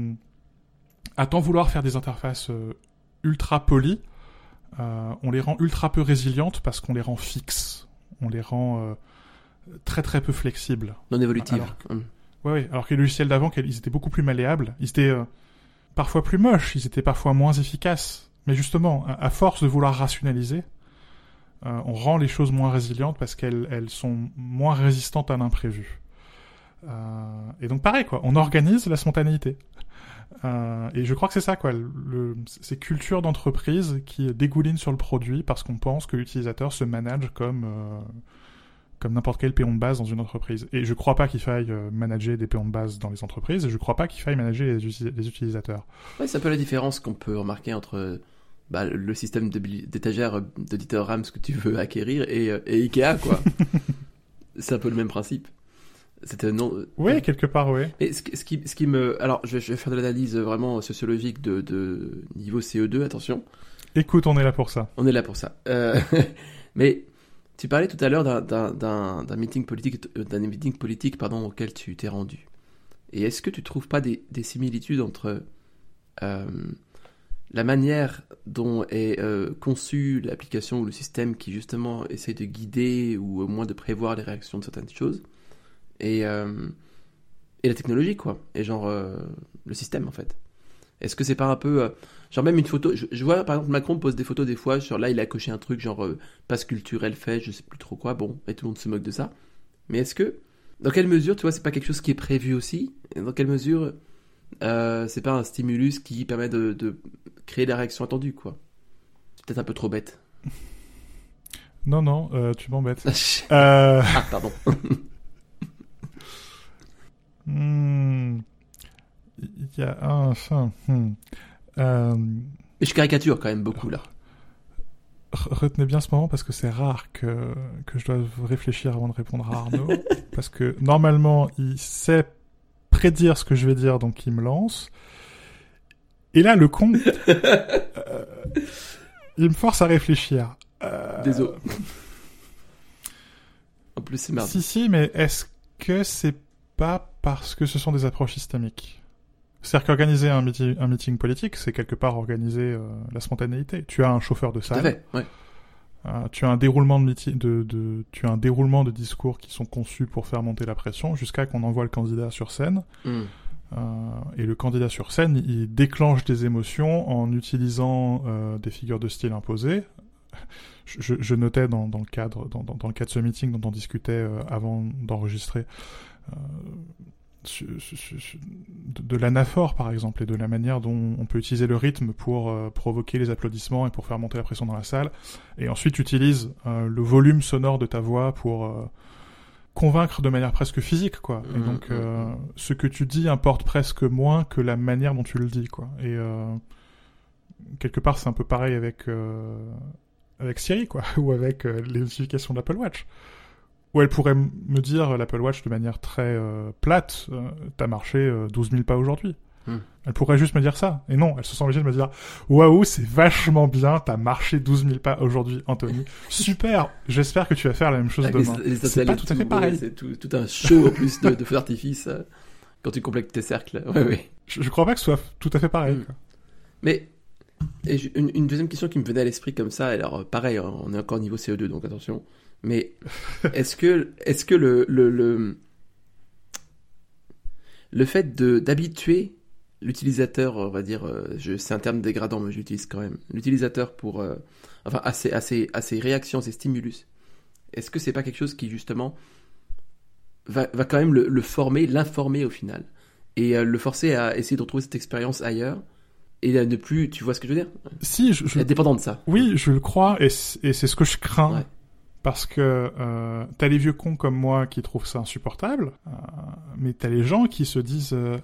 à tant vouloir faire des interfaces euh, ultra polies, euh, on les rend ultra peu résilientes parce qu'on les rend fixes. On les rend euh, très très peu flexibles. Non évolutive. Alors que- Mm. Ouais, ouais. Alors que les logiciels d'avant, ils étaient beaucoup plus malléables. Ils étaient euh, parfois plus moches, ils étaient parfois moins efficaces. Mais justement, à, force de vouloir rationaliser, euh, on rend les choses moins résilientes parce qu'elles elles sont moins résistantes à l'imprévu. Euh, et donc pareil, quoi. On organise la spontanéité. Euh, et je crois que c'est ça, quoi. Ces cultures d'entreprise qui dégoulinent sur le produit parce qu'on pense que l'utilisateur se manage comme comme n'importe quel péon de base dans une entreprise. Et je crois pas qu'il faille euh, manager des péons de base dans les entreprises, et je crois pas qu'il faille manager les, uti- les utilisateurs. Ouais, c'est un peu la différence qu'on peut remarquer entre bah, le système d'étagère d'éditeur RAM, ce que tu veux acquérir, et, euh, et Ikea, quoi. (laughs) c'est un peu le même principe. C'était non. Oui, quelque part, oui. Et ce, qui- ce qui, ce qui me. Alors, je vais, je vais faire de l'analyse vraiment sociologique de, de niveau CE2, attention. Écoute, on est là pour ça. On est là pour ça. Euh, (laughs) mais tu parlais tout à l'heure d'un- meeting politique, euh, d'un meeting politique pardon, auquel tu t'es rendu. Et est-ce que tu trouves pas des, des similitudes entre euh, la manière dont est euh, conçue l'application ou le système qui justement essaie de guider ou au moins de prévoir les réactions de certaines choses et, euh, et la technologie quoi et genre le système en fait est-ce que c'est pas un peu genre même une photo je, je vois par exemple Macron pose des photos des fois sur là il a coché un truc genre euh, passe culturel fait je sais plus trop quoi bon et tout le monde se moque de ça mais est-ce que dans quelle mesure tu vois c'est pas quelque chose qui est prévu aussi? Et dans quelle mesure euh, c'est pas un stimulus qui permet de, de créer la réaction attendue, quoi? C'est peut-être un peu trop bête. (laughs) Non, non, euh, tu m'embêtes. ah, Euh, pardon. (laughs) hmm, Il y a un... Enfin, hmm. Euh, Mais je caricature quand même beaucoup, là. re- retenez bien ce moment parce que c'est rare que, que je dois réfléchir avant de répondre à Arnaud. (laughs) parce que normalement, il sait prédire ce que je vais dire, donc il me lance. Et là, le con, (laughs) euh, il me force à réfléchir. Euh, Désolé. En plus, c'est marrant. Si, si, mais est-ce que c'est pas parce que ce sont des approches systémiques? C'est-à-dire qu'organiser un, meeting- un meeting politique, c'est quelque part organiser euh, la spontanéité. Tu as un chauffeur de salle, fait, ouais. euh, tu as un déroulement de, meeting, de, de, tu as un déroulement de discours qui sont conçus pour faire monter la pression jusqu'à qu'on envoie le candidat sur scène. Hmm. Euh, et le candidat sur scène, il déclenche des émotions en utilisant euh, des figures de style imposées. (laughs) Je, je notais dans, dans le cadre dans, dans, dans le cadre de ce meeting dont on discutait avant d'enregistrer de, l'anaphore par exemple et de la manière dont on peut utiliser le rythme pour euh, provoquer les applaudissements et pour faire monter la pression dans la salle. Et ensuite tu utilises euh, le volume sonore de ta voix pour euh, convaincre de manière presque physique quoi. Et Mhm, donc euh, mhm. ce que tu dis importe presque moins que la manière dont tu le dis quoi. Et quelque part c'est un peu pareil avec avec Siri quoi (laughs) ou avec les notifications d'Apple Watch où elle pourrait me dire euh, l'Apple Watch de manière très euh, plate euh, t'as marché euh, 12 000 pas aujourd'hui Hmm. elle pourrait juste me dire ça et non elle se sent obligée de me dire waouh c'est vachement bien t'as marché 12 000 pas aujourd'hui Anthony (laughs) super j'espère que tu vas faire la même chose Avec demain c'est pas tout à fait ouais, pareil c'est tout, tout un show en plus de, de feux d'artifice euh, quand tu complètes tes cercles. Ouais, ouais. je, je crois pas que ce soit tout à fait pareil Hmm. quoi. Mais et une, une deuxième question qui me venait à l'esprit comme ça, alors pareil, on est encore niveau CO2 donc attention. Mais est-ce que est-ce que le le le, le fait de d'habituer l'utilisateur, on va dire, euh, je, c'est un terme dégradant mais je l'utilise quand même, l'utilisateur pour euh, enfin à ses, à ses, à ses réactions, à ses stimulus. Est-ce que c'est pas quelque chose qui justement va, va quand même le, le former, l'informer au final? Et euh, le forcer à essayer de retrouver cette expérience ailleurs et à ne plus, tu vois ce que je veux dire? Si je, je- Être dépendant de ça. Oui, je le crois, et c- et c'est ce que je crains. Ouais. Parce que euh, t'as les vieux cons comme moi qui trouvent ça insupportable, euh, mais t'as les gens qui se disent euh,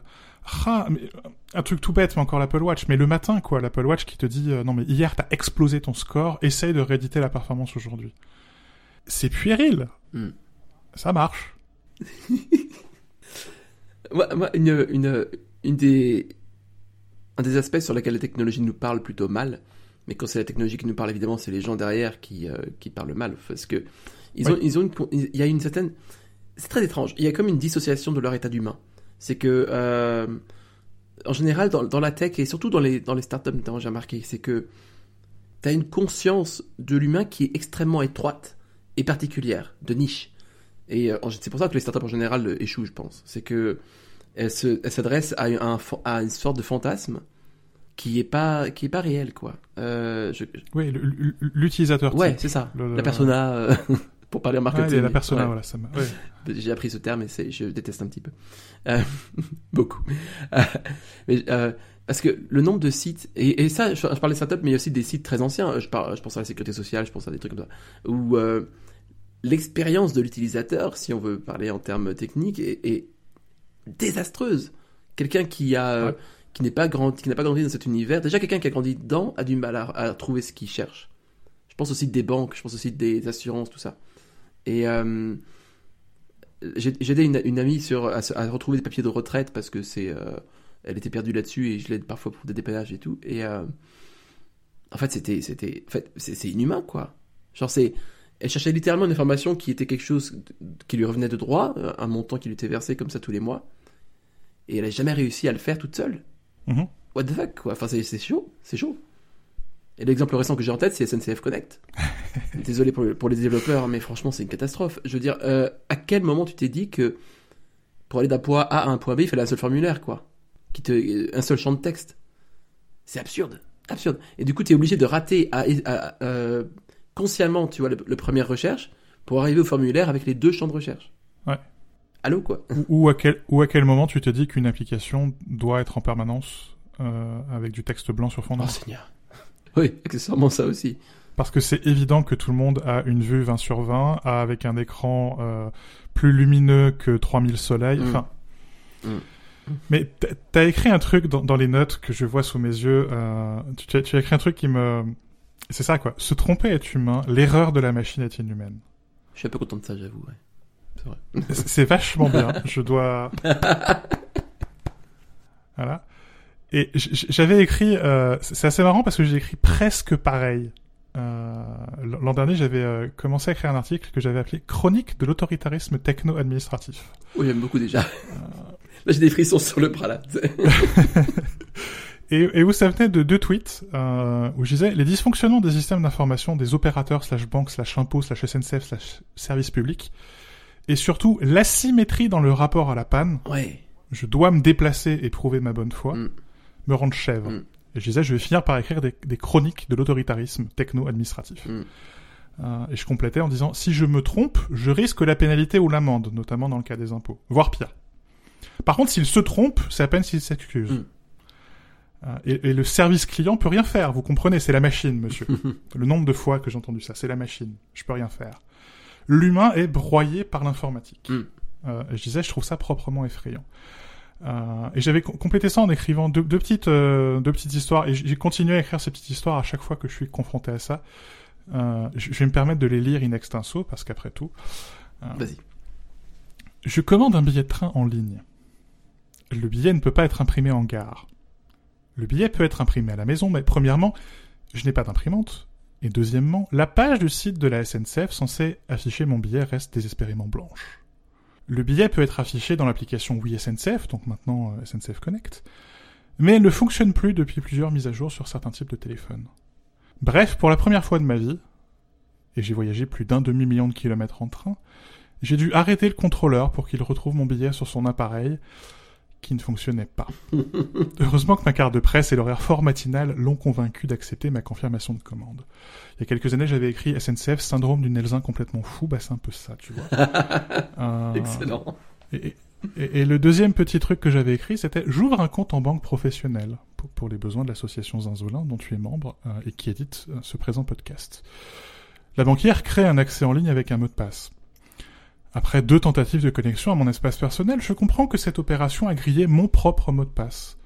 ah, mais, euh, un truc tout bête, mais encore l'Apple Watch, mais le matin quoi, l'Apple Watch qui te dit euh, non mais hier t'as explosé ton score, essaye de rééditer la performance aujourd'hui. C'est puéril, Hmm. ça marche. (laughs) Moi, moi, une, une, une des, un des aspects sur lesquels la technologie nous parle plutôt mal, mais quand c'est la technologie qui nous parle, évidemment, c'est les gens derrière qui, euh, qui parlent mal. Parce que ils ont, Oui. ils ont une, il y a une certaine. C'est très étrange. Il y a comme une dissociation de leur état d'humain. C'est que, euh, en général, dans, dans la tech et surtout dans les, dans les startups, notamment, j'ai remarqué, c'est que tu as une conscience de l'humain qui est extrêmement étroite et particulière, de niche. Et euh, c'est pour ça que les startups en général échouent, je pense. C'est que elles se- elles s'adressent à, un, à une sorte de fantasme qui est pas, qui est pas réel, quoi. Euh, je- Oui, l'utilisateur. Ouais, c'est ça. Le- le- La persona, euh, (laughs) pour parler en Ouais, marketing. la persona, Ouais. voilà, ça m'a- ouais. (laughs) J'ai appris ce terme et c'est, je déteste un petit peu. Euh, (laughs) beaucoup. Euh, mais, parce que le nombre de sites, et, et ça, je, je parle des startups, mais il y a aussi des sites très anciens. Je, parle, je pense à la sécurité sociale, je pense à des trucs comme ça. Où l'expérience de l'utilisateur, si on veut parler en termes techniques, est, est désastreuse. Quelqu'un qui a. Qui n'a pas grandi dans cet univers. Déjà, quelqu'un qui a grandi dedans a du mal à, trouver ce qu'il cherche. Je pense aussi des banques, je pense aussi des assurances, tout ça. Et euh, j'ai aidé une, amie à, retrouver des papiers de retraite parce que c'est, euh, elle était perdue là-dessus et je l'aide parfois pour des dépannages et tout. Et euh, en fait, c'était, c'était, en fait, c'est inhumain quoi. Genre c'est, elle cherchait littéralement une information qui était quelque chose qui lui revenait de droit, un montant qui lui était versé comme ça tous les mois. Et elle a jamais réussi à le faire toute seule. Mhm. what the fuck, quoi. Enfin, c'est chaud, c'est chaud. Et l'exemple récent que j'ai en tête, c'est SNCF Connect. (laughs) Désolé pour, pour les développeurs, mais franchement, c'est une catastrophe. Je veux dire, euh, à quel moment tu t'es dit que pour aller d'un point A à un point B, il fallait un seul formulaire, quoi qui te, Un seul champ de texte? C'est absurde, absurde. Et du coup, tu es obligé de rater à, à- euh, consciemment, tu vois, le, le première recherche pour arriver au formulaire avec les deux champs de recherche. Ouais. Allô, quoi Ou, ou à quel, ou à quel moment tu te dis qu'une application doit être en permanence euh, avec du texte blanc sur fond Oh noir Seigneur. Oui, accessoirement ça aussi. Parce que c'est évident que tout le monde a une vue 20 sur 20, a avec un écran euh, plus lumineux que 3000 soleils. Mm. Enfin. Mm. Mais t'as écrit un truc dans, dans les notes que je vois sous mes yeux. euh, tu, as, tu as écrit un truc qui me. C'est ça quoi. Se tromper est humain, l'erreur de la machine est inhumaine. Je suis un peu content de ça, j'avoue. Ouais. C'est vrai. C'est vachement bien. Je dois. (laughs) Voilà. Et j'avais écrit. euh, c'est assez marrant parce que j'ai écrit presque pareil. Euh, L'an dernier, j'avais euh, commencé à écrire un article que j'avais appelé Chronique de l'autoritarisme techno-administratif. Oui, j'aime beaucoup déjà. (laughs) Là, j'ai des frissons sur le bras, là. (laughs) Et, et où ça venait de deux tweets euh, où je disais les dysfonctionnements des systèmes d'information des opérateurs slash banques slash impôts slash SNCF slash services publics et surtout l'asymétrie dans le rapport à la panne ouais. je dois me déplacer et prouver ma bonne foi, Mm. me rendre chèvre. Mm. Et je disais, je vais finir par écrire des, des chroniques de l'autoritarisme techno-administratif. Mm. Euh, et je complétais en disant, si je me trompe, je risque la pénalité ou l'amende, notamment dans le cas des impôts, voire pire. Par contre, s'il se trompe, c'est à peine s'il s'excuse. Mm. Euh, et, et le service client peut rien faire, vous comprenez, c'est la machine, monsieur. (laughs) le nombre de fois que j'ai entendu ça, c'est la machine, je peux rien faire. L'humain est broyé par l'informatique. Mm. Euh, je disais, je trouve ça proprement effrayant. Euh, et j'avais com- complété ça en écrivant deux, deux petites, euh, deux petites histoires. Et j'ai continué à écrire ces petites histoires à chaque fois que je suis confronté à ça. Je vais me permettre de les lire in extenso parce qu'après tout, Vas-y. je commande un billet de train en ligne. Le billet ne peut pas être imprimé en gare. Le billet peut être imprimé à la maison, mais premièrement, je n'ai pas d'imprimante. Et deuxièmement, la page du site de la SNCF censée afficher mon billet reste désespérément blanche. Le billet peut être affiché dans l'application Oui SNCF, donc maintenant euh, SNCF Connect, mais elle ne fonctionne plus depuis plusieurs mises à jour sur certains types de téléphones. Bref, pour la première fois de ma vie, et j'ai voyagé plus d'un demi-million de kilomètres en train, j'ai dû arrêter le contrôleur pour qu'il retrouve mon billet sur son appareil, qui ne fonctionnait pas. (laughs) Heureusement que ma carte de presse et l'horaire fort matinal l'ont convaincu d'accepter ma confirmation de commande. Il y a quelques années, j'avais écrit SNCF syndrome du Nelzin complètement fou, bah c'est un peu ça, tu vois. (laughs) Euh, Excellent. et, et- et le deuxième petit truc que j'avais écrit, c'était j'ouvre un compte en banque professionnelle pour, pour les besoins de l'association Zinzolin dont tu es membre euh, et qui édite euh, ce présent podcast. La banquière crée un accès en ligne avec un mot de passe. Après deux tentatives de connexion à mon espace personnel, je comprends que cette opération a grillé mon propre mot de passe.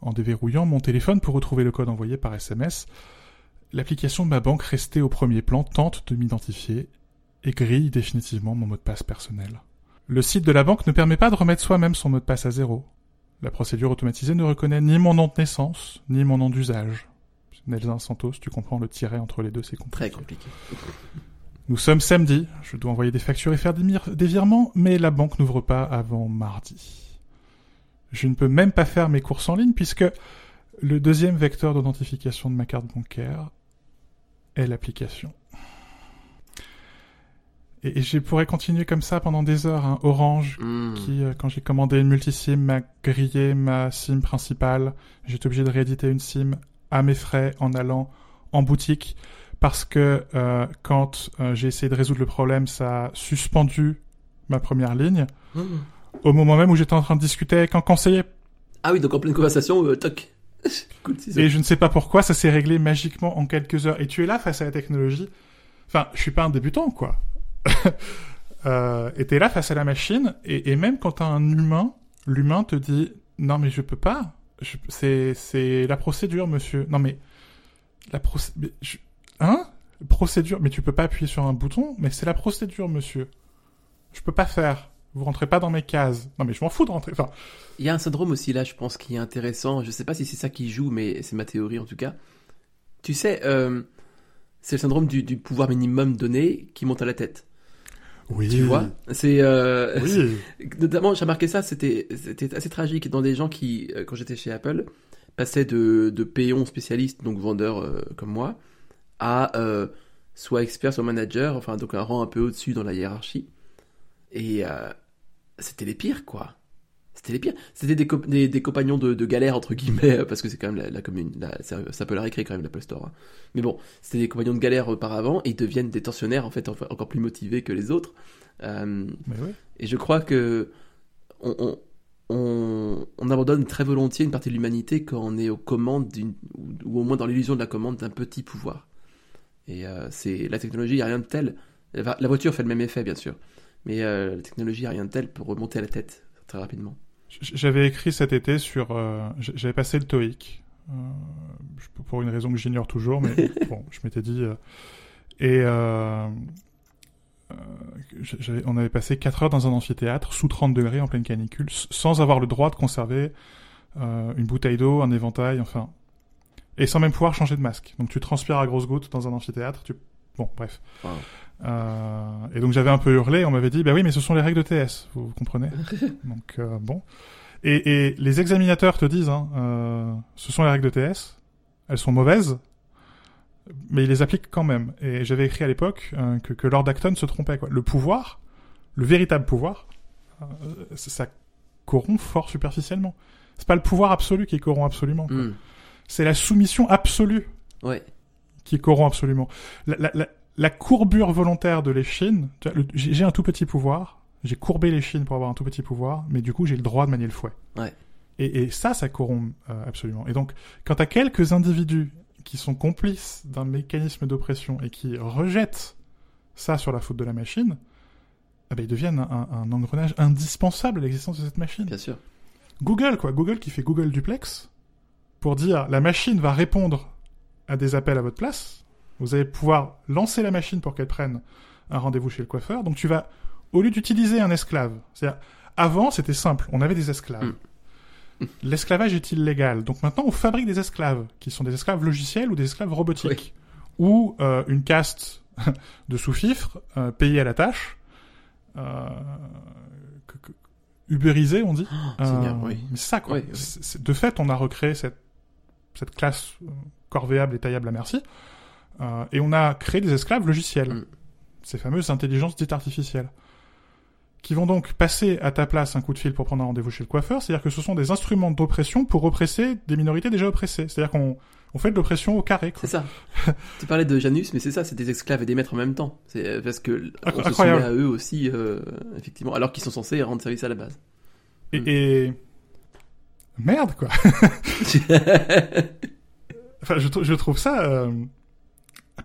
En déverrouillant mon téléphone pour retrouver le code envoyé par SMS, l'application de ma banque restée au premier plan tente de m'identifier et grille définitivement mon mot de passe personnel. Le site de la banque ne permet pas de remettre soi-même son mot de passe à zéro. La procédure automatisée ne reconnaît ni mon nom de naissance, ni mon nom d'usage. Nelson Santos, tu comprends le tiret entre les deux, c'est compliqué. Très compliqué. Nous sommes samedi, je dois envoyer des factures et faire des, virements, mais la banque n'ouvre pas avant mardi. Je ne peux même pas faire mes courses en ligne puisque le deuxième vecteur d'identification de ma carte bancaire est l'application. Et, et je pourrais continuer comme ça pendant des heures. hein. Orange, Hmm. qui, euh, quand j'ai commandé une multisim, m'a grillé ma SIM principale. J'étais obligé de rééditer une SIM à mes frais en allant en boutique parce que euh, quand euh, j'ai essayé de résoudre le problème, ça a suspendu ma première ligne. Hmm. Au moment même où j'étais en train de discuter avec un conseiller, Ah oui, donc en pleine conversation, euh, toc. (laughs) Et je ne sais pas pourquoi, ça s'est réglé magiquement en quelques heures. Et tu es là face à la technologie. Enfin, je suis pas un débutant, quoi. (laughs) euh, et t'es là face à la machine, et, et même quand t'as un humain, l'humain te dit non mais je peux pas. C'est la procédure, monsieur. Non mais la procédure. Hein? Procédure. Mais tu peux pas appuyer sur un bouton. Mais c'est la procédure, monsieur. Je peux pas faire. Vous rentrez pas dans mes cases. Non mais je m'en fous de rentrer. Enfin, Il y a un syndrome aussi là, je pense, qui est intéressant. Je sais pas si c'est ça qui joue, mais c'est ma théorie en tout cas. Tu sais, euh, c'est le syndrome du, du pouvoir minimum donné qui monte à la tête. oui. Tu vois? C'est euh, Oui. (laughs) notamment, j'ai remarqué ça, c'était c'était assez tragique dans des gens qui, euh, quand j'étais chez Apple, passait de, de péon spécialiste, donc vendeur euh, comme moi, à euh, soit expert, soit manager, enfin donc un rang un peu au-dessus dans la hiérarchie. Et euh, c'était les pires, quoi. C'était les pires. C'était des, des, des compagnons de, de galère, entre guillemets, (laughs) parce que c'est quand même la, la commune. La, ça, ça peut la récréer quand même, l'Apple Store. hein. Mais bon, c'était des compagnons de galère auparavant, et ils deviennent des tensionnaires, en fait, encore plus motivés que les autres. Euh, oui. et je crois que on, on, on, on abandonne très volontiers une partie de l'humanité quand on est aux commandes d'une, ou, ou au moins dans l'illusion de la commande d'un petit pouvoir. Et euh, c'est la technologie, il n'y a rien de tel. La, la voiture fait le même effet, bien sûr. Mais euh, la technologie, il n'y a rien de tel pour remonter à la tête très rapidement. J'avais écrit cet été sur. euh, J'avais passé le TOEIC. pour une raison que j'ignore toujours, mais (laughs) bon, je m'étais dit. et. on avait passé 4 heures dans un amphithéâtre sous 30 degrés en pleine canicule, sans avoir le droit de conserver une bouteille d'eau, un éventail, enfin. Et sans même pouvoir changer de masque. Donc tu transpires à grosses gouttes dans un amphithéâtre, tu. Bon, bref. Wow. Euh, et donc j'avais un peu hurlé, on m'avait dit, bah oui, mais ce sont les règles de TS, vous, vous comprenez (laughs) Donc euh, bon. Et, et les examinateurs te disent, hein, euh, ce sont les règles de TS, elles sont mauvaises, mais ils les appliquent quand même. Et j'avais écrit à l'époque euh, que, que Lord Acton se trompait. Quoi. Le pouvoir, le véritable pouvoir, euh, ça, corrompt fort superficiellement. C'est pas le pouvoir absolu qui corrompt absolument. quoi. Hmm. C'est la soumission absolue Ouais. qui corrompt absolument. La, la, la, la courbure volontaire de l'échine, j'ai un tout petit pouvoir, j'ai courbé l'échine pour avoir un tout petit pouvoir, mais du coup j'ai le droit de manier le fouet. Ouais. Et, et ça, ça corrompt euh, absolument. Et donc, quand à quelques individus qui sont complices d'un mécanisme d'oppression et qui rejettent ça sur la faute de la machine, eh ben, ils deviennent un, un- un engrenage indispensable à l'existence de cette machine. Bien sûr. Google, quoi. Google qui fait Google Duplex pour dire la machine va répondre à des appels à votre place. Vous allez pouvoir lancer la machine pour qu'elle prenne un rendez-vous chez le coiffeur. Donc tu vas, au lieu d'utiliser un esclave, c'est-à-dire, avant c'était simple, on avait des esclaves. Mm. L'esclavage est illégal. Donc maintenant on fabrique des esclaves, qui sont des esclaves logiciels ou des esclaves robotiques. Ou euh, une caste (laughs) de sous-fifres, euh, payée à la tâche, euh, que- on dit. Seigneur, Euh, oui. Mais c'est ça, quoi. Oui, de fait, on a recréé cette, cette classe euh, corvéable et taillable à merci, euh, et on a créé des esclaves logiciels, Mm. ces fameuses intelligences dites artificielles, qui vont donc passer à ta place un coup de fil pour prendre un rendez-vous chez le coiffeur, c'est-à-dire que ce sont des instruments d'oppression pour oppresser des minorités déjà oppressées. C'est-à-dire qu'on on fait de l'oppression au carré. C'est ça. (laughs) tu parlais de Janus, mais c'est ça, c'est des esclaves et des maîtres en même temps. C'est euh, parce que on se soumet à eux aussi, euh, effectivement, alors qu'ils sont censés rendre service à la base. Et, Mm. et... Merde, quoi. (laughs) Enfin, je, je trouve ça euh,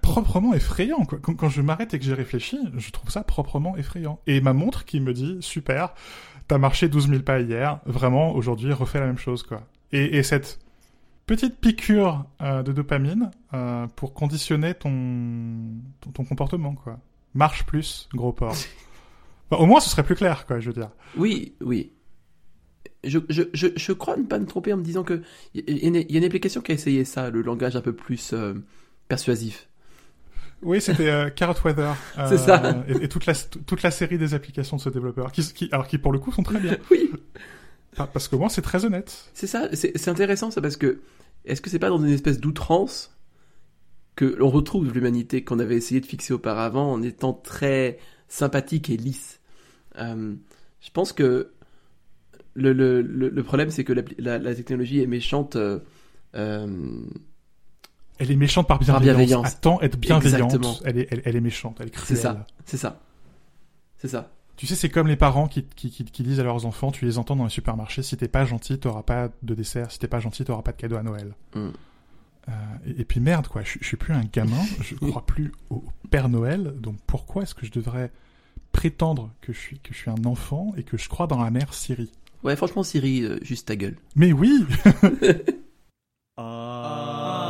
proprement effrayant. Quoi. Quand, quand je m'arrête et que j'y réfléchis, je trouve ça proprement effrayant. Et ma montre qui me dit super, t'as marché 12 000 pas hier, vraiment aujourd'hui refais la même chose. quoi. Et, et cette petite piqûre euh, de dopamine euh, pour conditionner ton, ton, ton comportement. quoi. Marche plus, gros porc. Enfin, (laughs) au moins, ce serait plus clair, quoi, je veux dire. Oui, oui. Je, je, je, je crois ne pas me tromper en me disant que il y, a une- il y a une application qui a essayé ça, le langage un peu plus euh, persuasif. Oui, c'était euh, Carrot Weather. euh, (laughs) C'est ça. Et, et toute, la, toute la série des applications de ce développeur, qui, qui, alors qui pour le coup sont très bien. (laughs) Oui, Parce qu'au moins c'est très honnête. c'est ça. C'est c'est intéressant ça parce que est-ce que c'est pas dans une espèce d'outrance que l'on retrouve l'humanité qu'on avait essayé de fixer auparavant en étant très sympathique et lisse? Euh, Je pense que le, le, le, le problème c'est que la, la, la technologie est méchante. euh, euh, Elle est méchante par Par bienveillance. bienveillance. Attends, être bienveillante, Exactement. elle est, elle, elle est méchante, elle est C'est ça. c'est ça. C'est ça. Tu sais, c'est comme les parents qui, qui, qui, qui disent à leurs enfants, tu les entends dans les supermarchés, si t'es pas gentil, t'auras pas de dessert, si t'es pas gentil, t'auras pas de cadeau à Noël. Mm. Euh, et, et puis merde, quoi, je, je suis plus un gamin, (laughs) je crois plus au Père Noël, donc pourquoi est-ce que je devrais prétendre que je suis, que je suis un enfant et que je crois dans la mère Siri? Ouais, franchement, Siri, euh, juste ta gueule. Mais oui (laughs) (laughs) Ah.